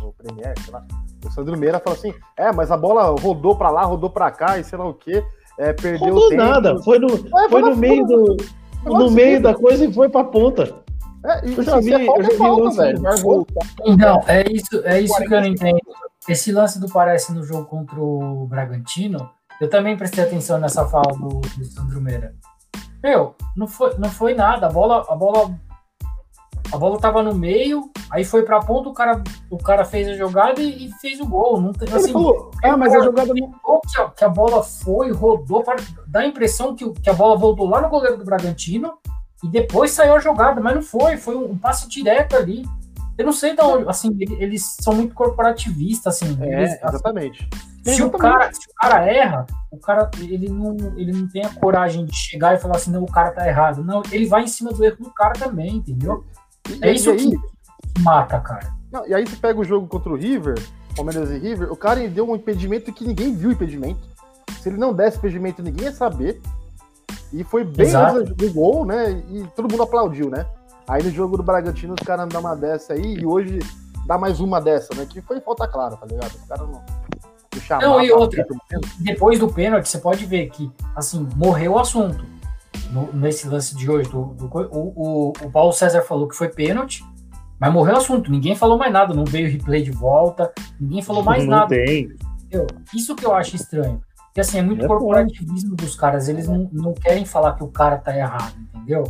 No Premier, sei lá. O Sandro Meira falou assim: é, mas a bola rodou pra lá, rodou pra cá e sei lá o quê. É, perdeu Rodou tempo. nada. Foi no, É, foi no meio do. No meio da coisa e foi pra ponta. É, e, Eu já vi, é eu já vi é falta, lance velho. Então, é isso, é isso que eu não entendo. Esse lance do parece no jogo contra o Bragantino, eu também prestei atenção nessa fala do, do Sandro Meira. Meu, não foi, não foi nada. A bola, a bola, a bola tava no meio, aí foi pra ponta, o cara, o cara fez a jogada e, e fez o gol. Não tem, assim, falou, ah, mas a jogada não. que a, que a bola foi, rodou, para, dá a impressão que, o- que a bola voltou lá no goleiro do Bragantino e depois saiu a jogada, mas não foi, foi um, um passe direto ali. Eu não sei de onde, assim, ele- eles são muito corporativistas, assim. É, eles- exatamente. Se, o cara, se o cara erra, o cara, ele não, ele não tem a coragem de chegar e falar assim, não, o cara tá errado. Não, ele vai em cima do erro do cara também, entendeu? E, É e isso aí, que mata, cara. não, e aí você pega o jogo contra o River, Palmeiras e River, o cara deu um impedimento que ninguém viu o impedimento. Se ele não desse impedimento, ninguém ia saber. E foi bem Exato. antes do gol, né? E todo mundo aplaudiu, né? Aí no jogo do Bragantino, os caras dão uma dessa aí, e hoje dá mais uma dessa, né? Que foi falta clara, tá ligado? Os caras não. Não chamaram Não, e outra, depois do pênalti, você pode ver que, assim, morreu o assunto. No- nesse lance de hoje, do, do o, o, o Paulo César falou que foi pênalti, mas morreu o assunto. Ninguém falou mais nada, não veio replay de volta, ninguém falou mais não nada. tem. entendeu? Isso que eu acho estranho. Porque, assim, é muito É corporativismo dos caras, eles não, não querem falar que o cara tá errado, entendeu?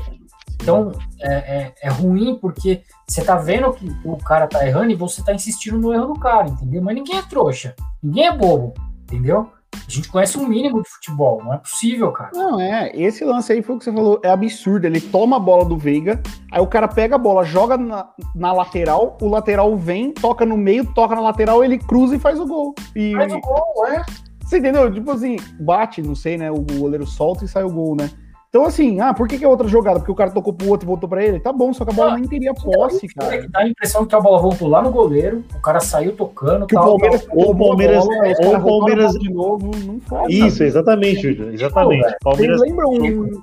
Então, é, é, é ruim porque você tá vendo que o cara tá errando e você tá insistindo no erro do cara, entendeu? Mas ninguém é trouxa, ninguém é bobo, entendeu? A gente conhece um mínimo de futebol, não é possível, cara. Não, é. Esse lance aí foi o que você falou. É absurdo. Ele toma a bola do Veiga, aí o cara pega a bola, joga na, na lateral, o lateral vem, toca no meio, toca na lateral, ele cruza e faz o gol. E, Faz o gol, é. Você entendeu? Tipo assim, bate, não sei, né? O goleiro solta e sai o gol, né? Então, assim, ah, por que, que é outra jogada? Porque o cara tocou pro outro e voltou pra ele? Tá bom, só que a bola Não, nem teria posse, É cara. que dá a impressão que a bola voltou lá no goleiro, o cara saiu tocando, Que o tal, Palmeiras, tal. Ou o Palmeiras- bola, ou o Palmeiras- de novo, não foi. Isso, exatamente, Júlio. Exatamente. velho. Palmeiras. Vocês lembram um,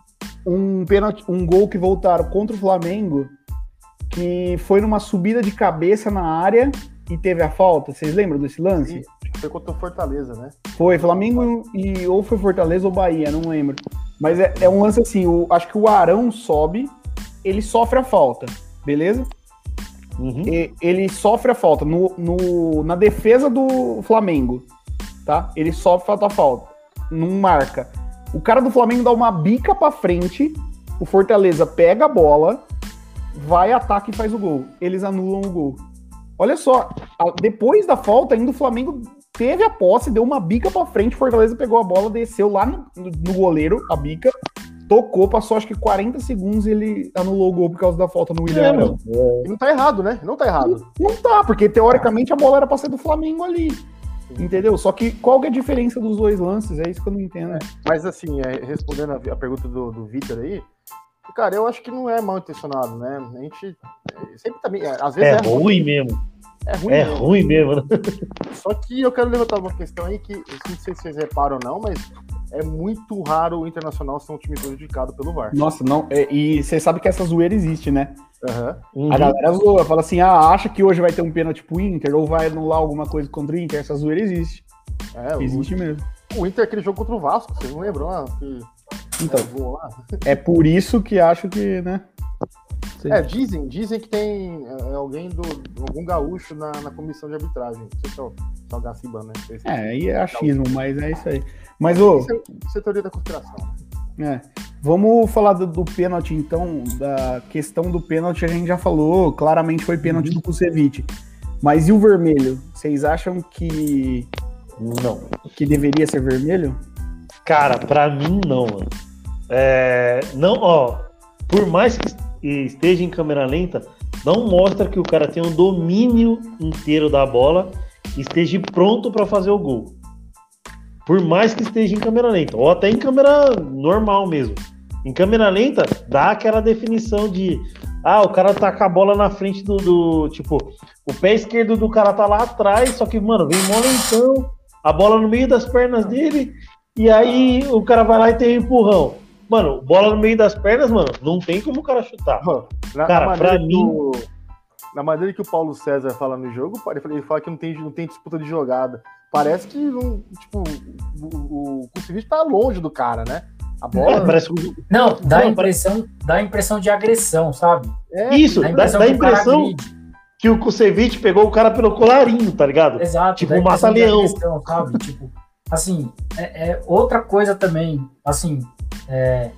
um pênalti, um gol que voltaram contra o Flamengo, que foi numa subida de cabeça na área e teve a falta? Vocês lembram desse lance? Sim. Foi contra o Fortaleza, né? Foi Flamengo e ou foi Fortaleza ou Bahia, não lembro. Mas é, é um lance assim, o, acho que o Arão sobe, ele sofre a falta, beleza? Uhum. E- ele sofre a falta no, no- na defesa do Flamengo, tá? Ele sofre a falta, não marca. O cara do Flamengo dá uma bica pra frente, o Fortaleza pega a bola, vai, ataca e faz o gol. Eles anulam o gol. Olha só, depois da falta, ainda o Flamengo teve a posse, deu uma bica pra frente, o Fortaleza pegou a bola, desceu lá no, no- goleiro, a bica, tocou, passou acho que 40 segundos e ele anulou o gol por causa da falta no William É. E não tá errado, né? Não tá errado. Não tá, porque teoricamente a bola era pra ser do Flamengo ali. Entendeu? Só que qual que é a diferença dos dois lances? É isso que eu não entendo. Mas assim, é, respondendo a, a pergunta do, do Vitor aí, cara, eu acho que não é mal intencionado, né? A gente é, sempre também. é, às vezes É é, ruim mesmo. É ruim. É mesmo. ruim mesmo, né? Só que eu quero levantar uma questão aí que não sei se vocês reparam ou não, mas é muito raro o Internacional ser um time prejudicado pelo VAR. Nossa, não. é- e você sabe que essa zoeira existe, né? Uhum. A galera zoa, fala assim: ah, acha que hoje vai ter um pênalti pro Inter ou vai anular alguma coisa contra o Inter? Essa zoeira existe. É, o, Existe mesmo. o Inter, aquele jogo contra o Vasco, vocês não lembram lá? Que, Então, é, é por isso que acho que, né? É, dizem, dizem que tem é, alguém do. algum gaúcho na, na comissão de arbitragem. Não sei se é o, se é o Gaciba, né? Se- É, aí é achismo, mas é isso aí. Mas, ô, Isso é, isso é teoria da conspiração. É. Vamos falar do, do pênalti, então. Da questão do pênalti, a gente já falou. Claramente foi pênalti do Kusevich. Mas e o vermelho? Vocês acham que, Não. que deveria ser vermelho? Cara, pra mim não, mano. É, não, ó, por mais que esteja em câmera lenta, não mostra que o cara tem um domínio inteiro da bola e esteja pronto pra fazer o gol. Por mais que esteja em câmera lenta, ou até em câmera normal mesmo. Em câmera lenta, dá aquela definição de ah, o cara tá com a bola na frente do, do- tipo, o pé esquerdo do cara tá lá atrás, só que, mano, vem mó lentão, a bola no meio das pernas dele, e aí o cara vai lá e tem um empurrão. Mano, bola no meio das pernas, mano, não tem como o cara chutar. Ó, Na, Cara, na pra que o- na maneira que o Paulo César fala no jogo, ele fala- ele fala que não tem, não tem disputa de jogada. Parece que não, tipo, o, o tá longe do cara, né? A É, bola. parece que- Não, dá a Não, impressão, dá a impressão de agressão, sabe? É, Isso, Dá dá, a dá o impressão agride. que o Kusevich pegou o cara pelo colarinho, tá ligado? Exato. Tipo dá um de mata-leão. agressão, Sabe? tipo, assim, é, é outra coisa também, assim, é,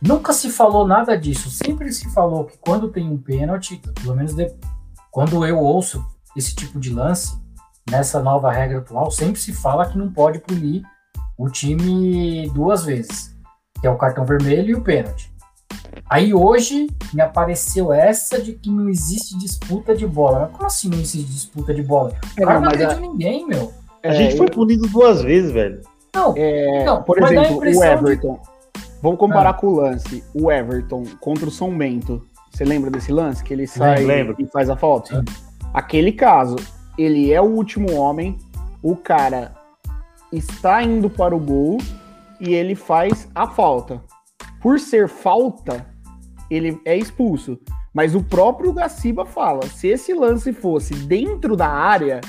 nunca se falou nada disso. Sempre se falou que quando tem um pênalti, pelo menos de- quando eu ouço esse tipo de lance, nessa nova regra atual, sempre se fala que não pode punir o time duas vezes, que é o cartão vermelho e o pênalti. Aí hoje me apareceu essa de que não existe disputa de bola. Mas como assim não existe disputa de bola? O É, cara não, não agrediu a- ninguém, meu. A gente foi punido duas vezes, velho. Não, É, Não, por exemplo, o impressão de- Everton. Vamos comparar com o lance. O Everton contra o São Bento. Você lembra desse lance? Que ele sai lembro. e faz a falta? Sim. Aquele caso, ele é o último homem, o cara está indo para o gol e ele faz a falta. Por ser falta, ele é expulso. Mas o próprio Gaciba fala: se esse lance fosse dentro da área,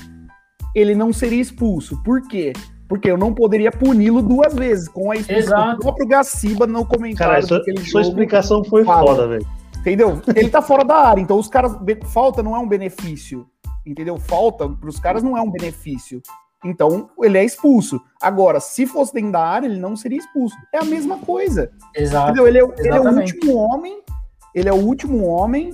ele não seria expulso. Por quê? Porque eu não poderia puni-lo duas vezes com a expulsão Exato. do próprio Gaciba no comentário Cara, sua, sua explicação foi Fala. foda, velho. Entendeu? Ele tá fora da área, então os caras. Falta não é um benefício. Entendeu? Falta pros caras não é um benefício. Então, ele é expulso. Agora, se fosse dentro da área, ele não seria expulso. É a mesma coisa. exato. Entendeu? Ele é, ele é o último homem. Ele é o último homem.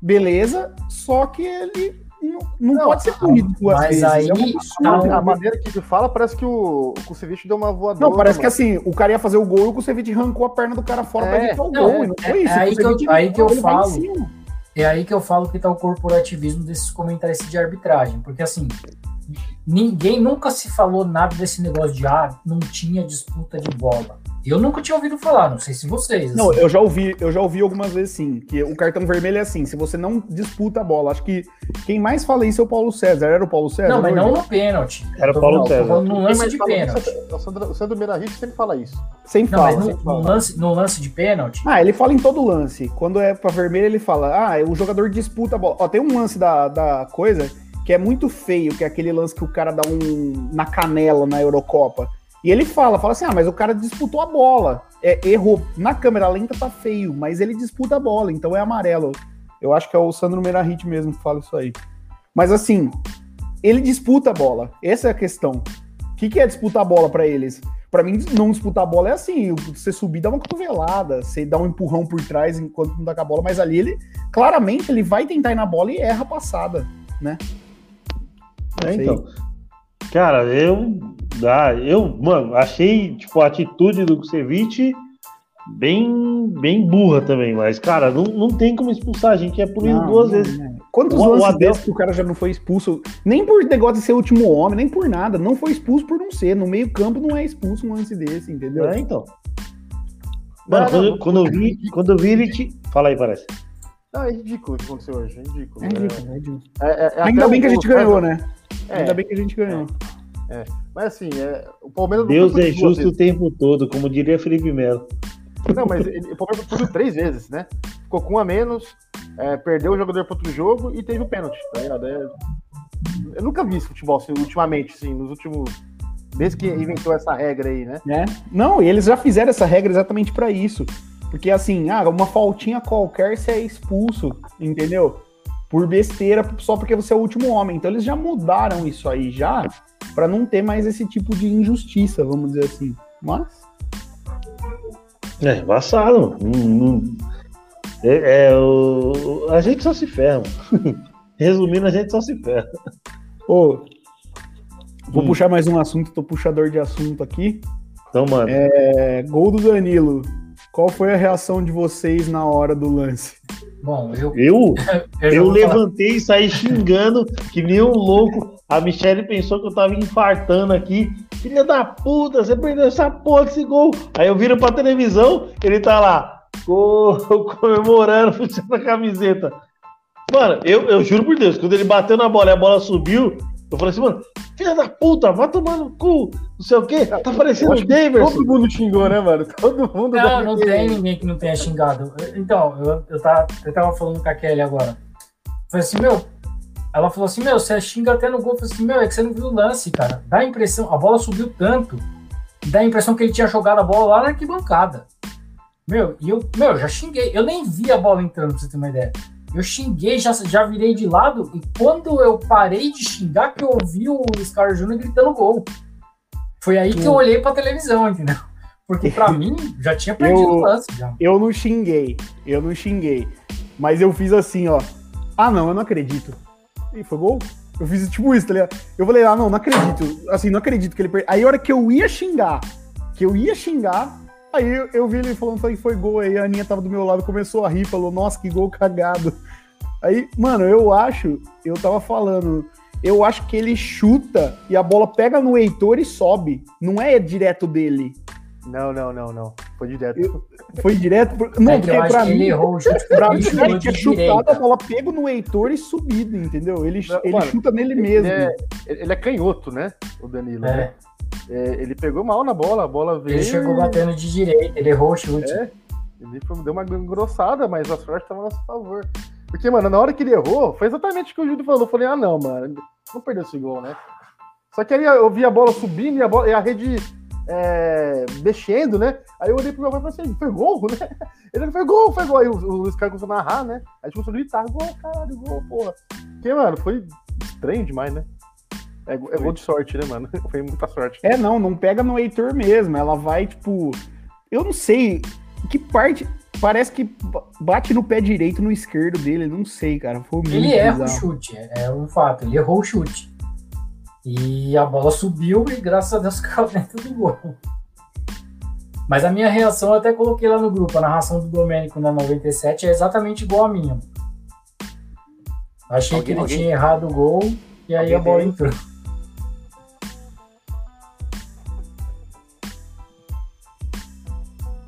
Beleza. Só que ele não, não pode ser punido duas mas vezes. aí é um tá absurdo. a maneira que ele fala, parece que o, o Kusevich deu uma voadora. Não, parece que mano. assim, o cara ia fazer o gol e o Kusevich arrancou a perna do cara fora pra É. evitar o Não, gol. e não é- foi é isso. O aí que eu- aí que eu falo. É aí que eu falo que tá o corporativismo desses comentaristas de arbitragem. Porque assim, ninguém nunca se falou nada desse negócio de ah, não tinha disputa de bola. Eu nunca tinha ouvido falar, não sei se vocês. Não, assim. eu já ouvi, eu já ouvi algumas vezes sim, que o cartão vermelho é assim, se você não disputa a bola, acho que quem mais fala isso é o Paulo César. Era o Paulo César? Não, mas não no pênalti. Era tô Paulo falando- César. No lance de fala pênalti. O Sandro, o Meirahit sempre fala isso. Sempre Não, fala, mas no, sempre no fala. lance, no lance de pênalti, Ah, ele fala em todo lance. Quando é pra vermelho, ele fala, ah, o jogador disputa a bola. Ó, tem um lance da, da coisa que é muito feio, que é aquele lance que o cara dá um na canela na Eurocopa. E ele fala, fala assim, ah, mas o cara disputou a bola. É, errou. Na câmera lenta tá feio, mas ele disputa a bola, então é amarelo. Eu acho que é o Sandro Meirahit mesmo que fala isso aí. Mas assim, ele disputa a bola. Essa é a questão. O que, que é disputar a bola pra eles? Pra mim, não disputar a bola é assim: você subir, dá uma cotovelada, você dá um empurrão por trás enquanto não dá com a bola, mas ali ele, claramente, ele vai tentar ir na bola e erra a passada, né? É, então. Cara, eu. Ah, eu, mano, achei, tipo, a atitude do Kusevich bem, bem burra também, mas, cara, não, não tem como expulsar, a gente é punido Não, duas não, vezes. não. Quantos O- o lances desses que o cara já não foi expulso? Nem por negócio de ser o último homem, nem por nada. Não foi expulso por não ser. No meio-campo não é expulso um lance desse, entendeu? É, então. Mano, Não, quando, não, quando eu vi, quando eu vi ele te... Fala aí, parece. Não, é ridículo o que aconteceu hoje. É ridículo. É ridículo, é ridículo. É- é- é Ainda bem que a gente ganhou, né? É, Ainda bem que a gente ganhou. Mas assim, é, o Palmeiras não Deus é justo o tempo todo, como diria Felipe Melo. Não, mas ele, o Palmeiras punido três vezes, né? Ficou com um a menos, é, perdeu o jogador para outro jogo e teve o pênalti, tá ligado? É- eu nunca vi esse futebol assim, ultimamente, assim, nos últimos. Desde que inventou essa regra aí, né? né? Não, e eles já fizeram essa regra exatamente pra isso. Porque assim, ah, uma faltinha qualquer você é expulso, entendeu? Por besteira, só porque você é o último homem. Então eles já mudaram isso aí já pra não ter mais esse tipo de injustiça, vamos dizer assim. Mas É, embaçado. É, é, o... A gente só se ferra. Resumindo, a gente só se ferra. Ô, vou Hum. puxar mais um assunto, tô puxador de assunto aqui. Então, mano, É, gol do Danilo. Qual foi a reação de vocês na hora do lance? Bom, eu, eu, eu, eu vou falar- levantei e saí xingando que nem um louco. A Michelle pensou que eu tava infartando aqui. Filha da puta, você perdeu essa porra desse gol. Aí eu viro pra televisão, ele tá lá, gol, comemorando, puxando a camiseta. Mano, eu, eu juro por Deus, quando ele bateu na bola e a bola subiu, eu falei assim, mano, filha da puta, vai tomar no cu, não sei o quê, tá parecendo o Daverson. Todo mundo xingou, né, mano? Todo mundo. Não, não tem ninguém que não tenha xingado. Então, eu, eu, tava, eu tava falando com a Kelly agora. Falei assim, meu. Ela falou assim, meu, você xinga até no gol. Eu falei assim, meu, é que você não viu o lance, cara. Dá a impressão, a bola subiu tanto. Dá a impressão que ele tinha jogado a bola lá na arquibancada. Meu, e eu, meu, eu já xinguei. Eu nem vi a bola entrando, pra você ter uma ideia. Eu xinguei, já, já virei de lado. E quando eu parei de xingar, que eu ouvi o Scar Jr. gritando gol. Foi aí que eu olhei pra televisão, entendeu? Porque pra mim, já tinha perdido Eu- o lance. Já. Eu não xinguei, eu não xinguei. Mas eu fiz assim, ó. Ah, não, eu não acredito. E foi gol? Eu fiz tipo isso, tá ligado? Eu falei, ah, não, não acredito. Assim, não acredito que ele perdeu. Aí a hora que eu ia xingar, que eu ia xingar, aí eu, eu vi ele falando que foi gol. Aí a Aninha tava do meu lado, começou a rir, falou, nossa, que gol cagado. Aí, mano, eu acho, eu tava falando, eu acho que ele chuta e a bola pega no Heitor e sobe. Não é direto dele. Não, não, não, não. Foi direto. Eu- Foi direto. Por... Não, É porque pra mim. ele errou o chute Pra mim, ele ele chutou tinha de chutado a bola pego no Heitor e subido, entendeu? Ele, Não, ele mano, chuta nele Ele mesmo. é, ele é canhoto, né? O Danilo. né? É, ele pegou mal na bola, a bola veio. ele chegou e- batendo de direita, ele errou o chute. É, ele foi- deu uma engrossada, mas a sorte tava a nosso favor. Porque, mano, na hora que ele errou, foi exatamente o que o Júlio falou. Eu falei, ah, não, mano, não perdeu esse gol, né? Só que aí eu vi a bola subindo e a, bola, e a rede é, mexendo, né? Aí eu olhei pro meu pai e falei assim, foi gol, né? Ele foi gol, foi gol. Aí o, o Luiz Carlos começou a narrar, né? Aí a gente começou a gritar, gol, caralho, gol, porra. Porque, mano, foi estranho demais, né? É, é gol de sorte, né, mano? Foi muita sorte. É, não, não pega no Heitor mesmo. Ela vai, tipo. Eu não sei que parte. Parece que ba- bate no pé direito no esquerdo dele. Não sei, cara. Foi muito Ele erra o chute, é, é um fato, ele errou o chute. E a bola subiu e graças a Deus caiu dentro do gol. Mas a minha reação, eu até coloquei lá no grupo, a narração do Domênico na 97 é exatamente igual a minha. Achei que Alguém- ele alguém- tinha errado o gol e aí Alguém a bola entrou.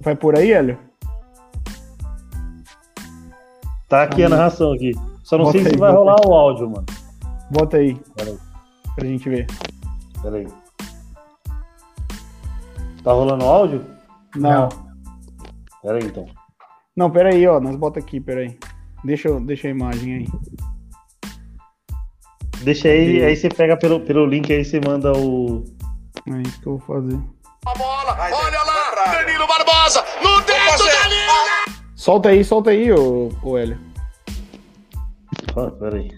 Vai por aí, Hélio? Tá aqui a narração aqui. Só não Bota sei aí, se vai rolar o áudio, mano. Bota aí. Peraí. Pra gente ver. Peraí. Tá rolando o áudio? Não. Peraí, então. Não, pera aí, ó. Nós bota aqui, pera aí. Deixa, eu- deixa a imagem aí. Deixa aí, aí você pega pelo, pelo link aí você manda o. É isso que eu vou fazer. A bola, Vai, olha lá, área. Danilo Barbosa, no teto, fazer. Danilo! Solta aí, solta aí, ô, ô Hélio. Ah, peraí.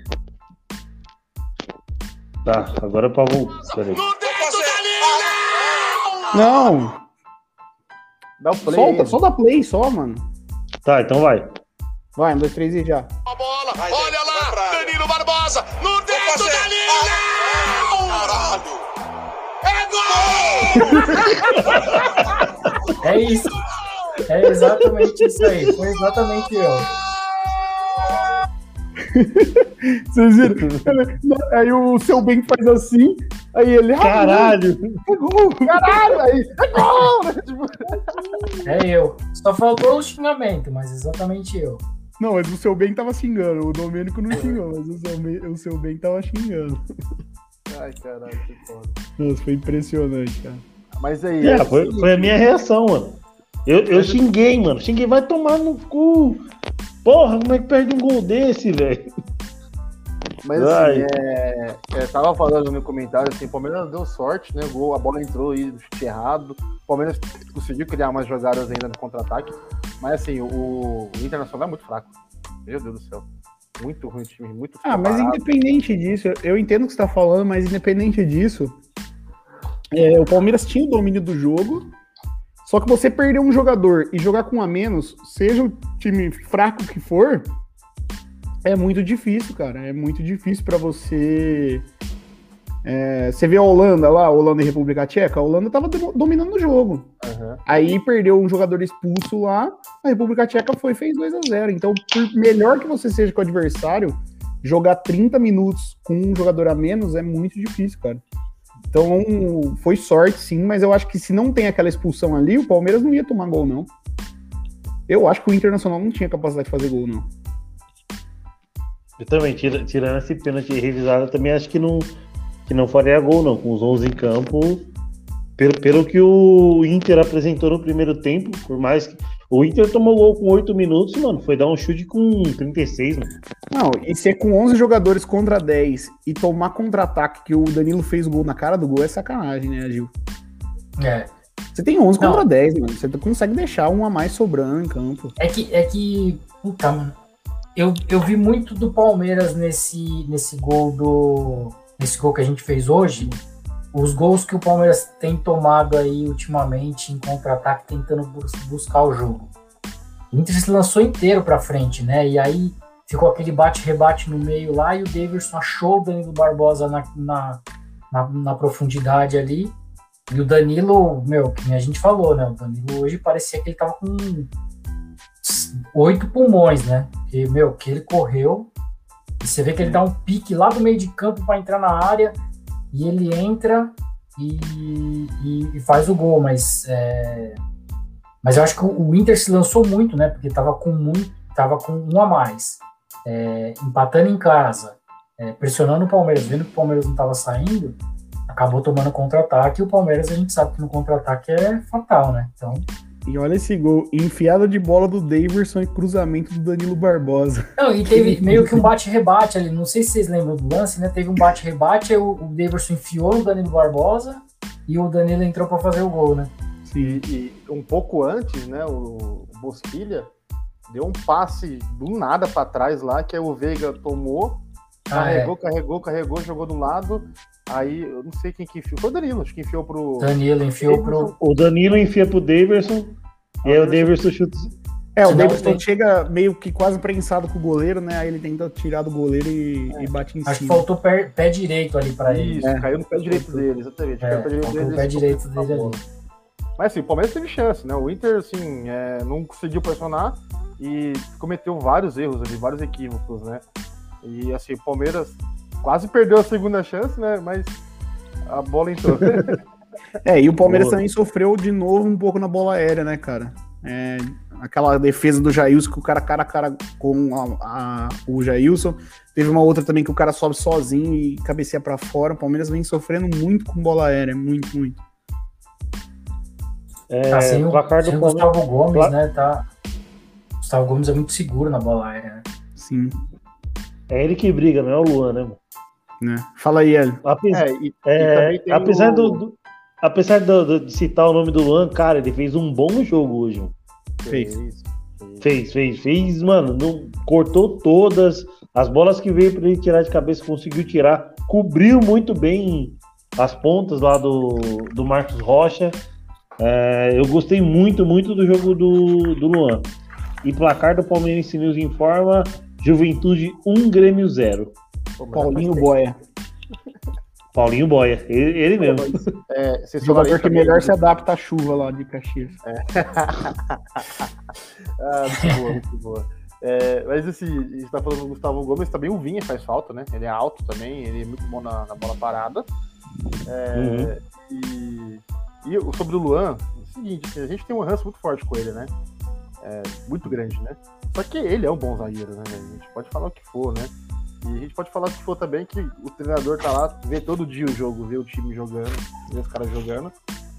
Tá, agora é pra voltar. Peraí. No teto, Danilo! Não, Dá o play. solta, aí, só dá play só, mano. Tá, então vai. Vai, um, dois, três e já. A bola, Vai, olha Zé, lá. Danilo Barbosa, no teto, fazer. Danilo! Caralho! É gol! É isso. É exatamente isso aí. Foi exatamente eu. Vocês viram? Aí o seu bem faz assim, aí ele. ah, Caralho! Caralho, aí. É eu. Só faltou o xingamento, mas exatamente eu. Não, mas o seu bem tava xingando. O Domênico não xingou, mas o seu bem, o seu bem tava xingando. Ai, caralho, que foda. Nossa, foi impressionante, cara. Mas aí. É, é foi, seguinte, foi a minha reação, mano. Eu, eu xinguei, mano. Xinguei, vai tomar no cu. Porra, como é que perde um gol desse, velho? Mas assim, é, é, tava falando no comentário assim, o Palmeiras deu sorte, né? O gol, a bola entrou aí do chute errado. O Palmeiras conseguiu criar umas jogadas ainda no contra-ataque. Mas assim, o, o Internacional é muito fraco. Meu Deus do céu. Muito ruim o time, muito Ah, mas independente disso, eu entendo o que você tá falando, mas independente disso, é, o Palmeiras tinha o domínio do jogo. Só que você perder um jogador e jogar com um a menos, seja o time fraco que for, é muito difícil, cara. É muito difícil pra você. é, você vê a Holanda lá, Holanda e República Tcheca, a Holanda tava dominando o jogo. Aham. Aí perdeu um jogador expulso lá, a República Tcheca foi e fez 2 a 0 Então, por melhor que você seja com o adversário, jogar 30 minutos com um jogador a menos é muito difícil, cara. Então, foi sorte sim, mas eu acho que se não tem aquela expulsão ali, o Palmeiras não ia tomar gol, não. Eu acho que o Internacional não tinha capacidade de fazer gol, não. Eu também, tira- tirando esse pênalti revisado, também acho que não, que não faria gol, não. Com os 11 em campo, pelo, pelo que o Inter apresentou no primeiro tempo, por mais que. O Inter tomou gol com 8 minutos, mano. Foi dar um chute com 36, mano. Não, e ser com 11 jogadores contra 10 e tomar contra-ataque que o Danilo fez o gol na cara do gol é sacanagem, né, Gil? É. Você tem 11 Não. contra 10, mano. Você consegue deixar um a mais sobrando em campo. É que, é que, puta, mano, eu, eu vi muito do Palmeiras nesse, nesse gol do, nesse gol que a gente fez hoje. Os gols que o Palmeiras tem tomado aí ultimamente em contra-ataque, tentando bus- buscar o jogo. O Inter se lançou inteiro pra frente, né? E aí ficou aquele bate-rebate no meio lá e o Davidson achou o Danilo Barbosa na, na, na, na profundidade ali. E o Danilo, meu, que a gente falou, né? O Danilo hoje parecia que ele tava com oito pulmões, né? Porque, meu, que ele correu. E você vê que ele dá um pique lá do meio de campo para entrar na área. E ele entra e, e- e faz o gol. Mas, é, mas eu acho que o Inter se lançou muito, né? Porque tava com muito. Tava com um a mais. É, empatando em casa. é, pressionando o Palmeiras, vendo que o Palmeiras não tava saindo. Acabou tomando contra-ataque. E o Palmeiras, a gente sabe que no contra-ataque é fatal, né? Então. E olha esse gol, enfiada de bola do Daverson e cruzamento do Danilo Barbosa. Não, e teve meio que um bate-rebate ali. Não sei se vocês lembram do lance, né? Teve um bate-rebate, aí o, o Daverson enfiou no Danilo Barbosa e o Danilo entrou pra fazer o gol, né? Sim. E, e um pouco antes, né, o Bosquilha deu um passe do nada pra trás lá, que aí o Veiga tomou, Ah, é. carregou, carregou, carregou, jogou do lado. Aí eu não sei quem que enfiou. Foi o Danilo, acho que enfiou pro. Danilo enfiou pro. O Danilo enfia pro Daverson. E aí o Daverson chuta. É, o Davidson tem- chega meio que quase prensado com o goleiro, né? Aí ele tenta tirar do goleiro e, e bate em Acho que cima. faltou pé, pé direito ali pra ele. Isso, É. caiu no pé direito dele, exatamente. É, caiu no pé direito faltou dele, o pé direito dele a bola. Mas assim, o Palmeiras teve chance, né? O Inter, assim, é, não conseguiu pressionar e cometeu vários erros ali, vários equívocos, né? E assim, o Palmeiras quase perdeu a segunda chance, né? Mas a bola entrou. É, e o Palmeiras Boa. também sofreu de novo um pouco na bola aérea, né, cara? É, aquela defesa do Jailson que o cara cara a cara com a- a- o Jailson. Teve uma outra também que o cara sobe sozinho e cabeceia pra fora. O Palmeiras vem sofrendo muito com bola aérea, muito, muito. É, sem o, placar do Palmeiras. Gustavo Gomes, Pla- né? Tá. O Gustavo Gomes é muito seguro na bola aérea, né? Sim, É ele que briga, não é o Luan, né, mano? Né? Fala aí, Hélio. Apesar, É, e, é, e apesar o- do, do- apesar do- do- de citar o nome do Luan, cara, ele fez um bom jogo hoje. Fez. Fez, Fez, fez, fez, mano. Não, cortou todas. As bolas que veio pra ele tirar de cabeça, conseguiu tirar. Cobriu muito bem as pontas lá do, do Marcos Rocha. É, eu gostei muito, muito do jogo do, do Luan. E placar do Palmeirense News informa: Juventude 1, Grêmio 0. Pô, mas Paulinho Boia. Paulinho Boia, ele, ele mesmo. É, Jogador que melhor né? se adapta à chuva lá de Caxias. Ah, muito boa, muito boa. É, mas assim, a gente tá falando do Gustavo Gomes, também o Vinha faz falta, né? Ele é alto também, ele é muito bom na, na bola parada. É, E, e o- sobre o Luan, é o seguinte, assim, a gente tem um ranço muito forte com ele, né? É, muito grande, né? Só que ele é um bom zagueiro, né? A gente pode falar o que for, né? E a gente pode falar que for também que o treinador tá lá, vê todo dia o jogo, vê o time jogando, vê os caras jogando.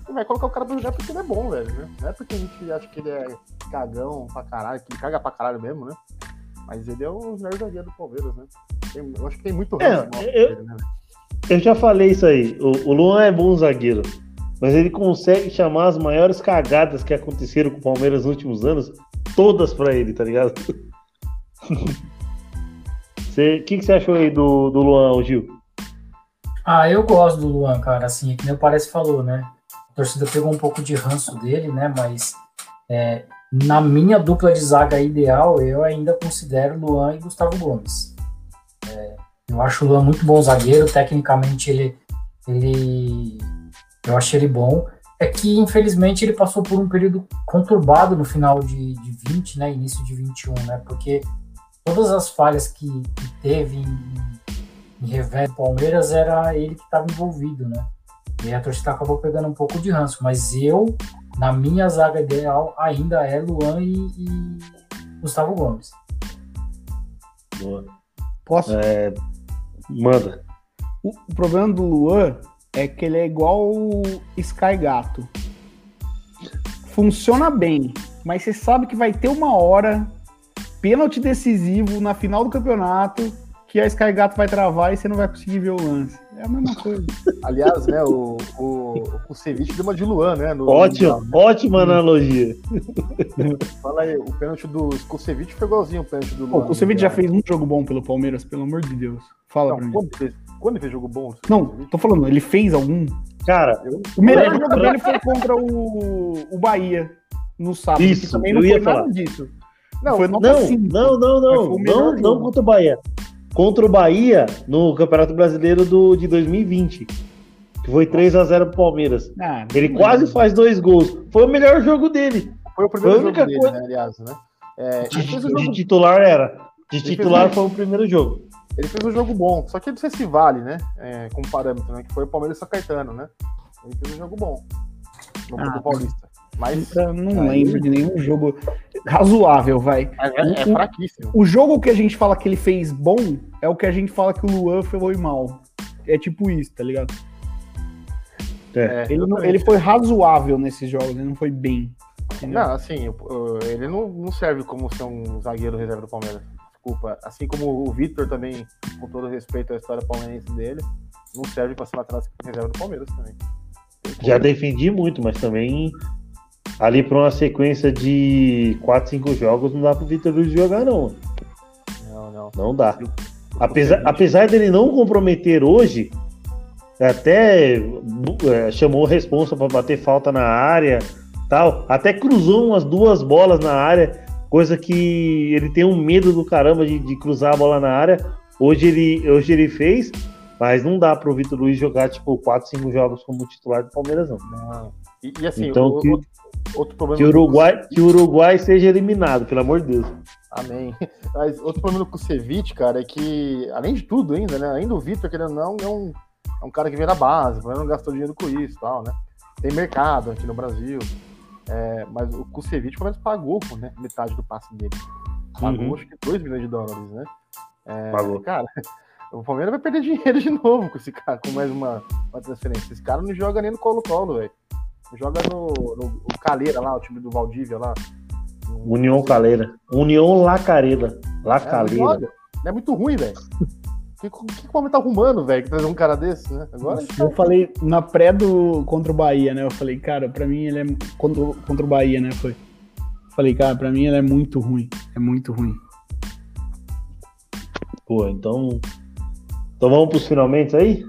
E vai colocar o cara pra jogar porque ele é bom, velho, né? Não é porque a gente acha que ele é cagão pra caralho, que ele caga pra caralho mesmo, né? Mas ele é o melhor zagueiro do Palmeiras, né? Tem- eu acho que tem muito É, ranço nosso eu- dele, né? Eu já falei isso aí. O, o Luan é bom zagueiro. Mas ele consegue chamar as maiores cagadas que aconteceram com o Palmeiras nos últimos anos, todas pra ele, tá ligado? O que, que você achou aí do, do Luan, Gil? Ah, eu gosto do Luan, cara, assim, que nem o Parece falou, né? A torcida pegou um pouco de ranço dele, né? Mas é, na minha dupla de zaga ideal, eu ainda considero Luan e Gustavo Gomes. É, eu acho o Luan muito bom zagueiro, tecnicamente ele, ele eu achei ele bom. É que, infelizmente, ele passou por um período conturbado no final de, de 20, né? Início de 21, né? Porque todas as falhas que, que teve em, em revés do Palmeiras era ele que estava envolvido, né? E a torcida acabou pegando um pouco de ranço. Mas eu, na minha zaga ideal, ainda é Luan e, e Gustavo Gomes. Boa. Posso? Manda. O, o problema do Luan é que ele é igual o Sky Gato. Funciona bem, mas você sabe que vai ter uma hora, pênalti decisivo na final do campeonato, que a Sky Gato vai travar e você não vai conseguir ver o lance. É a mesma coisa. Aliás, né, o, o, o Ceviche deu uma de Luan, né? No, Ótimo, ótima analogia. Fala aí, o pênalti do Kusevich foi igualzinho o pênalti do Pô, Luan. o Kusevich já no fez um jogo bom pelo Palmeiras, pelo amor de Deus. Fala pra Não, mim. quando, fez, quando ele fez jogo bom? Não, tô falando, ele fez algum. Cara, Eu- O melhor Eu- jogo dele foi contra o, o Bahia no sábado. Isso, que também eu não ia foi nada falar. disso. Não, foi nota não, cinco. não, não, não. Não, não jogo. contra o Bahia. Contra o Bahia no Campeonato Brasileiro do, de 2020. Que foi 3x0 pro Palmeiras. Ah, Ele quase faz dois gols. Foi o melhor jogo dele. Foi o primeiro Foi a jogo dele, coisa- né, aliás, né? É, De, ele, fez de jogo, titular era. De fez titular um- foi o primeiro jogo. ele fez um jogo bom, só que não sei se vale, né? É, como parâmetro, né? Que foi o Palmeiras e São Caetano, né? Ele fez um jogo bom no Ah, do Paulista. Mas Eu não Aí- lembro de nenhum jogo razoável, vai. é, é o- fraquíssimo. O jogo que a gente fala que ele fez bom é o que a gente fala que o Luan foi mal. É tipo isso, tá ligado? É, Ele, não- ele foi razoável nesses jogos, ele não foi bem. entendeu? Não, assim, ele não, não serve como ser um zagueiro reserva do Palmeiras. Desculpa. Assim como o Vitor também, com todo respeito à história palmeirense dele, não serve pra ser lateral reserva do Palmeiras também. Já defendi muito, mas também ali pra uma sequência de 4, 5 jogos não dá pro Vitor Luiz jogar, não. Não, não. Não dá. Apesar, apesar dele não comprometer hoje, até é, chamou responsa para bater falta na área, tal, até cruzou umas duas bolas na área, coisa que ele tem um medo do caramba de, de cruzar a bola na área. Hoje ele, hoje ele fez, mas não dá pro Vitor Luiz jogar tipo 4, 5 jogos como titular do Palmeiras, não. não. E, e assim, Então, o- que- outro, problema. Que o Uruguai, que o Uruguai seja eliminado, pelo amor de Deus. Amém. Mas outro problema com o Cevic, cara, é que, além de tudo ainda, né? Ainda o Vitor, querendo ou não, é um, é um cara que vem da base, não gastou dinheiro com isso e tal, né? Tem mercado aqui no Brasil. É, mas o Kusevich pelo menos pagou né, metade do passe dele. Pagou Uhum. acho que 2 milhões de dólares, né? É, Pagou. Cara, o Palmeiras vai perder dinheiro de novo com esse cara, com mais uma, uma transferência. Esse cara não joga nem no Colo-Colo, velho. Joga no, no, no Caleira lá, o time do Valdívia lá. No- União Caleira. União Lacarela. é, não Lacaleira. joga. É muito ruim, velho. O que, que, que o Palmeiras tá arrumando, velho, que trazer um cara desse, né? Agora Eu falei na pré do contra o Bahia, né? Eu falei, cara, pra mim ele é contra, o- contra o Bahia, né? Foi. Falei, cara, pra mim ele é muito ruim. É muito ruim. Pô, então. Então vamos pros finalmente aí?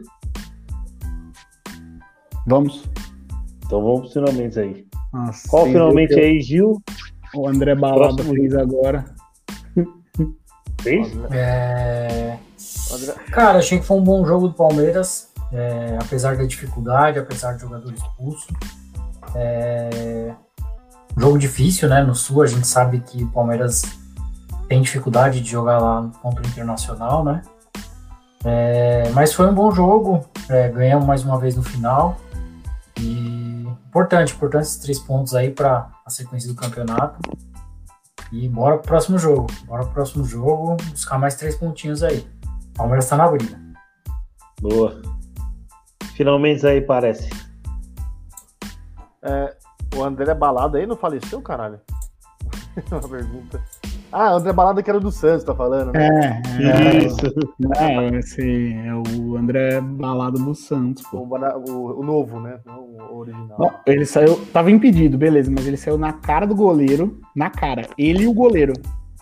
Vamos. Então vamos pros finalmente aí. Nossa, Qual finalmente aí, Gil? O André Balada Próximo. fez agora. Fez? É, Cara, achei que foi um bom jogo do Palmeiras, é, apesar da dificuldade, apesar de jogador expulso. É, jogo difícil, né? No Sul, a gente sabe que o Palmeiras tem dificuldade de jogar lá contra o Internacional, né? É, mas foi um bom jogo, é, ganhamos mais uma vez no final. E importante, importante esses três pontos aí para a sequência do campeonato. E bora pro próximo jogo. Bora pro próximo jogo, buscar mais três pontinhos aí. Palmeiras tá na briga. Boa. Finalmente aí parece. é, o André Balada aí não faleceu, caralho? Uma pergunta. Ah, o André Balada que era do Santos, tá falando, né? É, é, Isso. é, esse é o André Balada do Santos, pô. O, o- o novo, né? Não o original. Não, ele saiu, tava impedido, beleza, mas ele saiu na cara do goleiro, na cara, ele e o goleiro.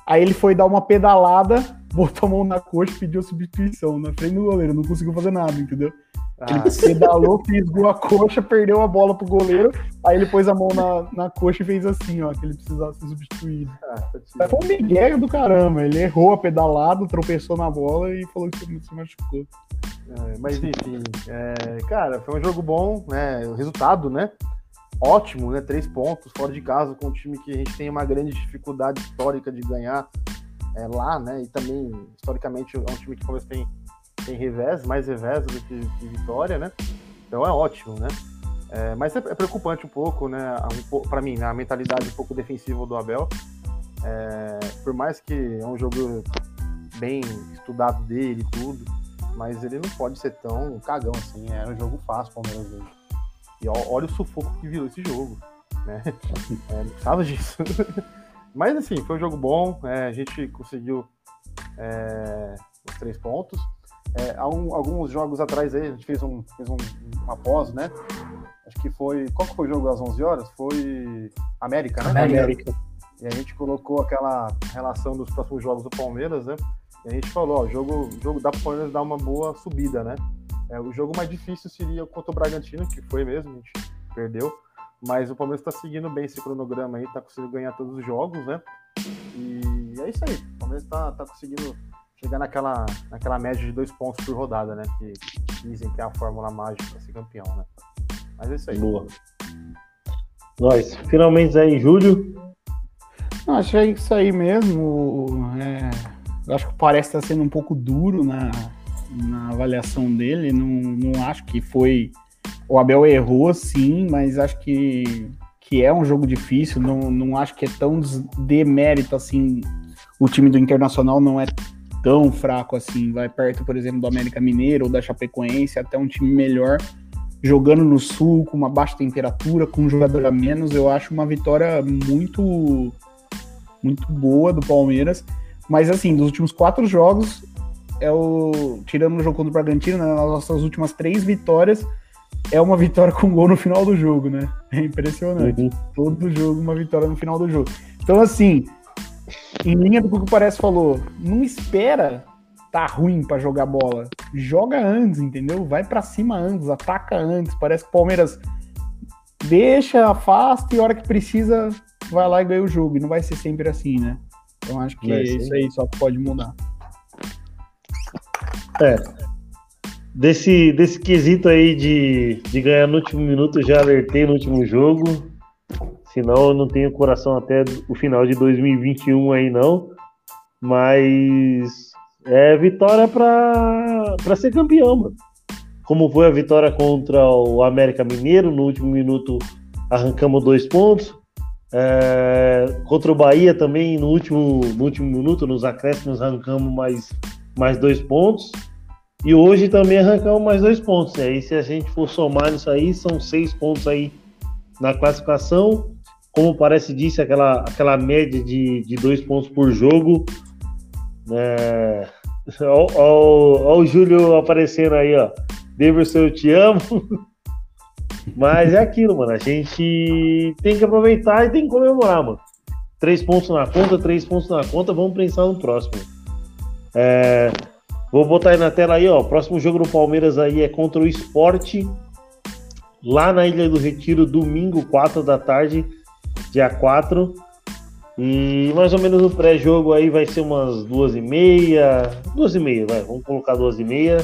Aí ele foi dar uma pedalada, botou a mão na coxa e pediu substituição na frente do goleiro, não conseguiu fazer nada, entendeu? Ah, Ele pedalou, fisgou a coxa, perdeu a bola pro goleiro, aí ele pôs a mão na, na coxa e fez assim, ó, que ele precisava ser substituído. ah, tá. Foi um migué do caramba, ele errou a pedalada, tropeçou na bola e falou que se machucou. É, mas enfim, é, cara, foi um jogo bom, né? O resultado, né? Ótimo, né? Três pontos fora de casa com um time que a gente tem uma grande dificuldade histórica de ganhar é, lá, né? E também, historicamente, é um time que talvez tem, tem revés, mais revés do que, vitória, né? Então é ótimo, né? É, mas é, é preocupante um pouco, né? Um, pra mim, né? A mentalidade um pouco defensiva do Abel. É, por mais que é um jogo bem estudado dele e tudo, mas ele não pode ser tão cagão assim. Era um jogo fácil o Palmeiras hoje. E olha o sufoco que virou esse jogo. Né? É, não precisava disso. mas assim, foi um jogo bom. é, a gente conseguiu é, os três pontos. É, há um- alguns jogos atrás aí, a gente fez, um, fez um, uma pós, né? Acho que foi. Qual que foi o jogo às 11 horas? Foi América, né? América. E a gente colocou aquela relação dos próximos jogos do Palmeiras, né? E a gente falou, ó, o jogo, jogo dá pro Palmeiras dar uma boa subida, né? É, o jogo mais difícil seria contra o Bragantino, que foi mesmo, a gente perdeu. Mas o Palmeiras tá seguindo bem esse cronograma aí, tá conseguindo ganhar todos os jogos, né? E é isso aí. O Palmeiras tá, tá conseguindo chegar naquela, naquela média de dois pontos por rodada, né? Que dizem que é a fórmula mágica para ser campeão, né? Mas é isso aí. Boa. Nós. Finalmente aí, Júlio. Não, achei isso aí mesmo. é, eu acho que parece estar sendo um pouco duro na, na avaliação dele. Não, não acho que foi. O Abel errou, sim, mas acho que, que é um jogo difícil. Não, não acho que é tão demérito assim. O time do Internacional não é tão fraco assim. Vai perto, por exemplo, do América Mineiro ou da Chapecoense, até um time melhor. Jogando no sul, com uma baixa temperatura, com um jogador a menos, eu acho uma vitória muito muito boa do Palmeiras. Mas assim, dos últimos quatro jogos, é o. Tirando o jogo contra o Bragantino, né, nas nossas últimas três vitórias, é uma vitória com gol no final do jogo, né? É impressionante. Uhum. Todo jogo, uma vitória no final do jogo. Então, assim, em linha do que o Parece falou, não espera tá ruim pra jogar bola. Joga antes, entendeu? Vai pra cima antes, ataca antes. Parece que o Palmeiras deixa, afasta e a hora que precisa vai lá e ganha o jogo. E não vai ser sempre assim, né? Então acho que é isso aí só pode mudar. É. Desse, desse quesito aí de, de ganhar no último minuto, já alertei no último jogo. Senão eu não tenho coração até o final de 2021 aí, não. Mas é vitória pra ser campeão, mano. Como foi a vitória contra o América Mineiro, no último minuto arrancamos dois pontos. É, contra o Bahia também, no último, no último minuto, nos acréscimos, arrancamos mais, mais dois pontos. E hoje também arrancamos mais dois pontos. E aí, se a gente for somar isso aí, são seis pontos aí na classificação. Como parece disse, aquela, aquela média de, de dois pontos por jogo. É... Olha o Júlio aparecendo aí, ó. Deverson, eu te amo. Mas é aquilo, mano. A gente tem que aproveitar e tem que comemorar, mano. Três pontos na conta, três pontos na conta. Vamos pensar no próximo. É, Vou botar aí na tela aí, ó. Próximo jogo do Palmeiras aí é contra o Esporte. lá na Ilha do Retiro, domingo, 4 da tarde, dia 4. E mais ou menos o pré-jogo aí vai ser umas duas e meia. Duas e meia, vai. Vamos colocar duas e meia.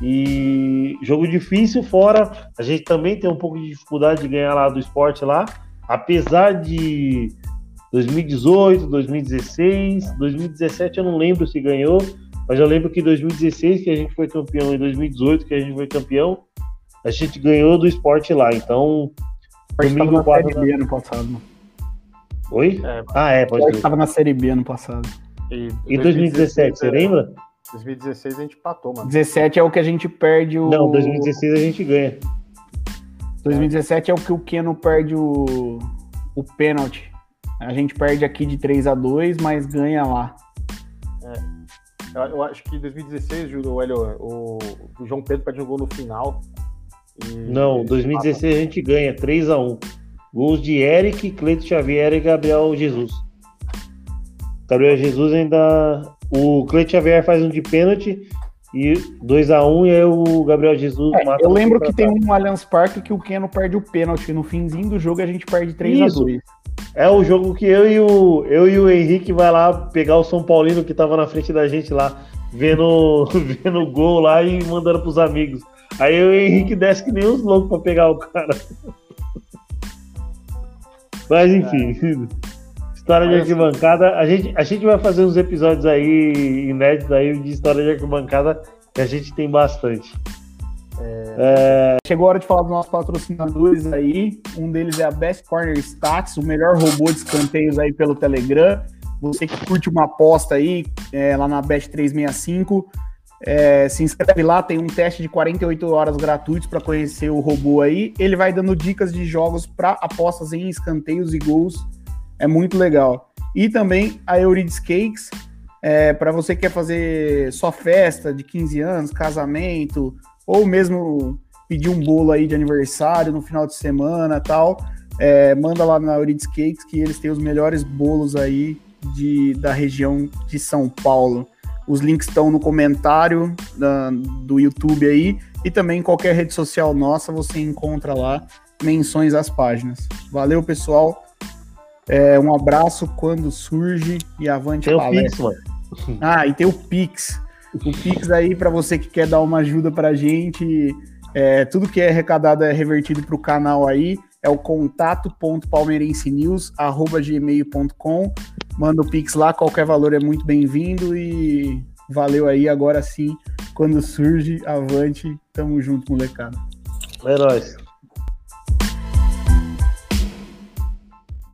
E jogo difícil fora. A gente também tem um pouco de dificuldade de ganhar lá do esporte lá. Apesar de 2018, 2016, 2017 eu não lembro se ganhou, mas eu lembro que em 2016 que a gente foi campeão, em 2018 que a gente foi campeão, a gente ganhou do esporte lá. Então, domingo 4 da... B ano passado. Oi? É, ah, é, pode ser. estava na Série B ano passado. E, e 2017, você lembra? 2016 a gente empatou, mano. 17 é o que a gente perde o. Não, 2016 a gente ganha. 2017 é, é o que o Keno perde o, o pênalti. A gente perde aqui de 3 a 2 mas ganha lá. É. Eu, acho que em 2016, o, o, o João Pedro perde um gol no final. Não, 2016 a gente ganha 3 a 1 Gols de Eric, Cleito Xavier e Gabriel Jesus. Gabriel Jesus ainda. O Cleito Xavier faz um de pênalti e 2x1 e aí o Gabriel Jesus é, mata. Eu lembro que tem um Allianz Parque que o Keno perde o pênalti. No finzinho do jogo a gente perde 3x2. É o jogo que eu e o, eu e o Henrique vai lá pegar o São Paulino que tava na frente da gente lá, vendo, vendo o gol lá e mandando pros amigos. Aí o Henrique desce que nem os loucos pra pegar o cara. Mas enfim, história de arquibancada. A gente, a gente vai fazer uns episódios aí inéditos aí de história de arquibancada que a gente tem bastante. É... É... Chegou a hora de falar dos nossos patrocinadores aí. Um deles é a Best Corner Stats, o melhor robô de escanteios aí pelo Telegram. Você que curte uma aposta aí, é, lá na Best 365, é, se inscreve lá, tem um teste de 48 horas gratuitos para conhecer o robô aí. Ele vai dando dicas de jogos para apostas em escanteios e gols. É muito legal. E também a Euridice Cakes, é, para você que quer fazer só festa de 15 anos, casamento, ou mesmo pedir um bolo aí de aniversário no final de semana tal. É, manda lá na Euridice Cakes que eles têm os melhores bolos aí de, da região de São Paulo. Os links estão no comentário da, do YouTube aí e também em qualquer rede social nossa você encontra lá menções às páginas. Valeu, pessoal. É, um abraço quando surge e avante tem palestra. O Pix, mano. Ah, e tem o Pix. O Pix aí para você que quer dar uma ajuda pra gente. É, tudo que é arrecadado é revertido para o canal aí. É o contato.palmeirensenews.gmail.com manda o Pix lá, qualquer valor é muito bem-vindo e valeu aí, agora sim, quando surge, avante, tamo junto, molecada. É nóis.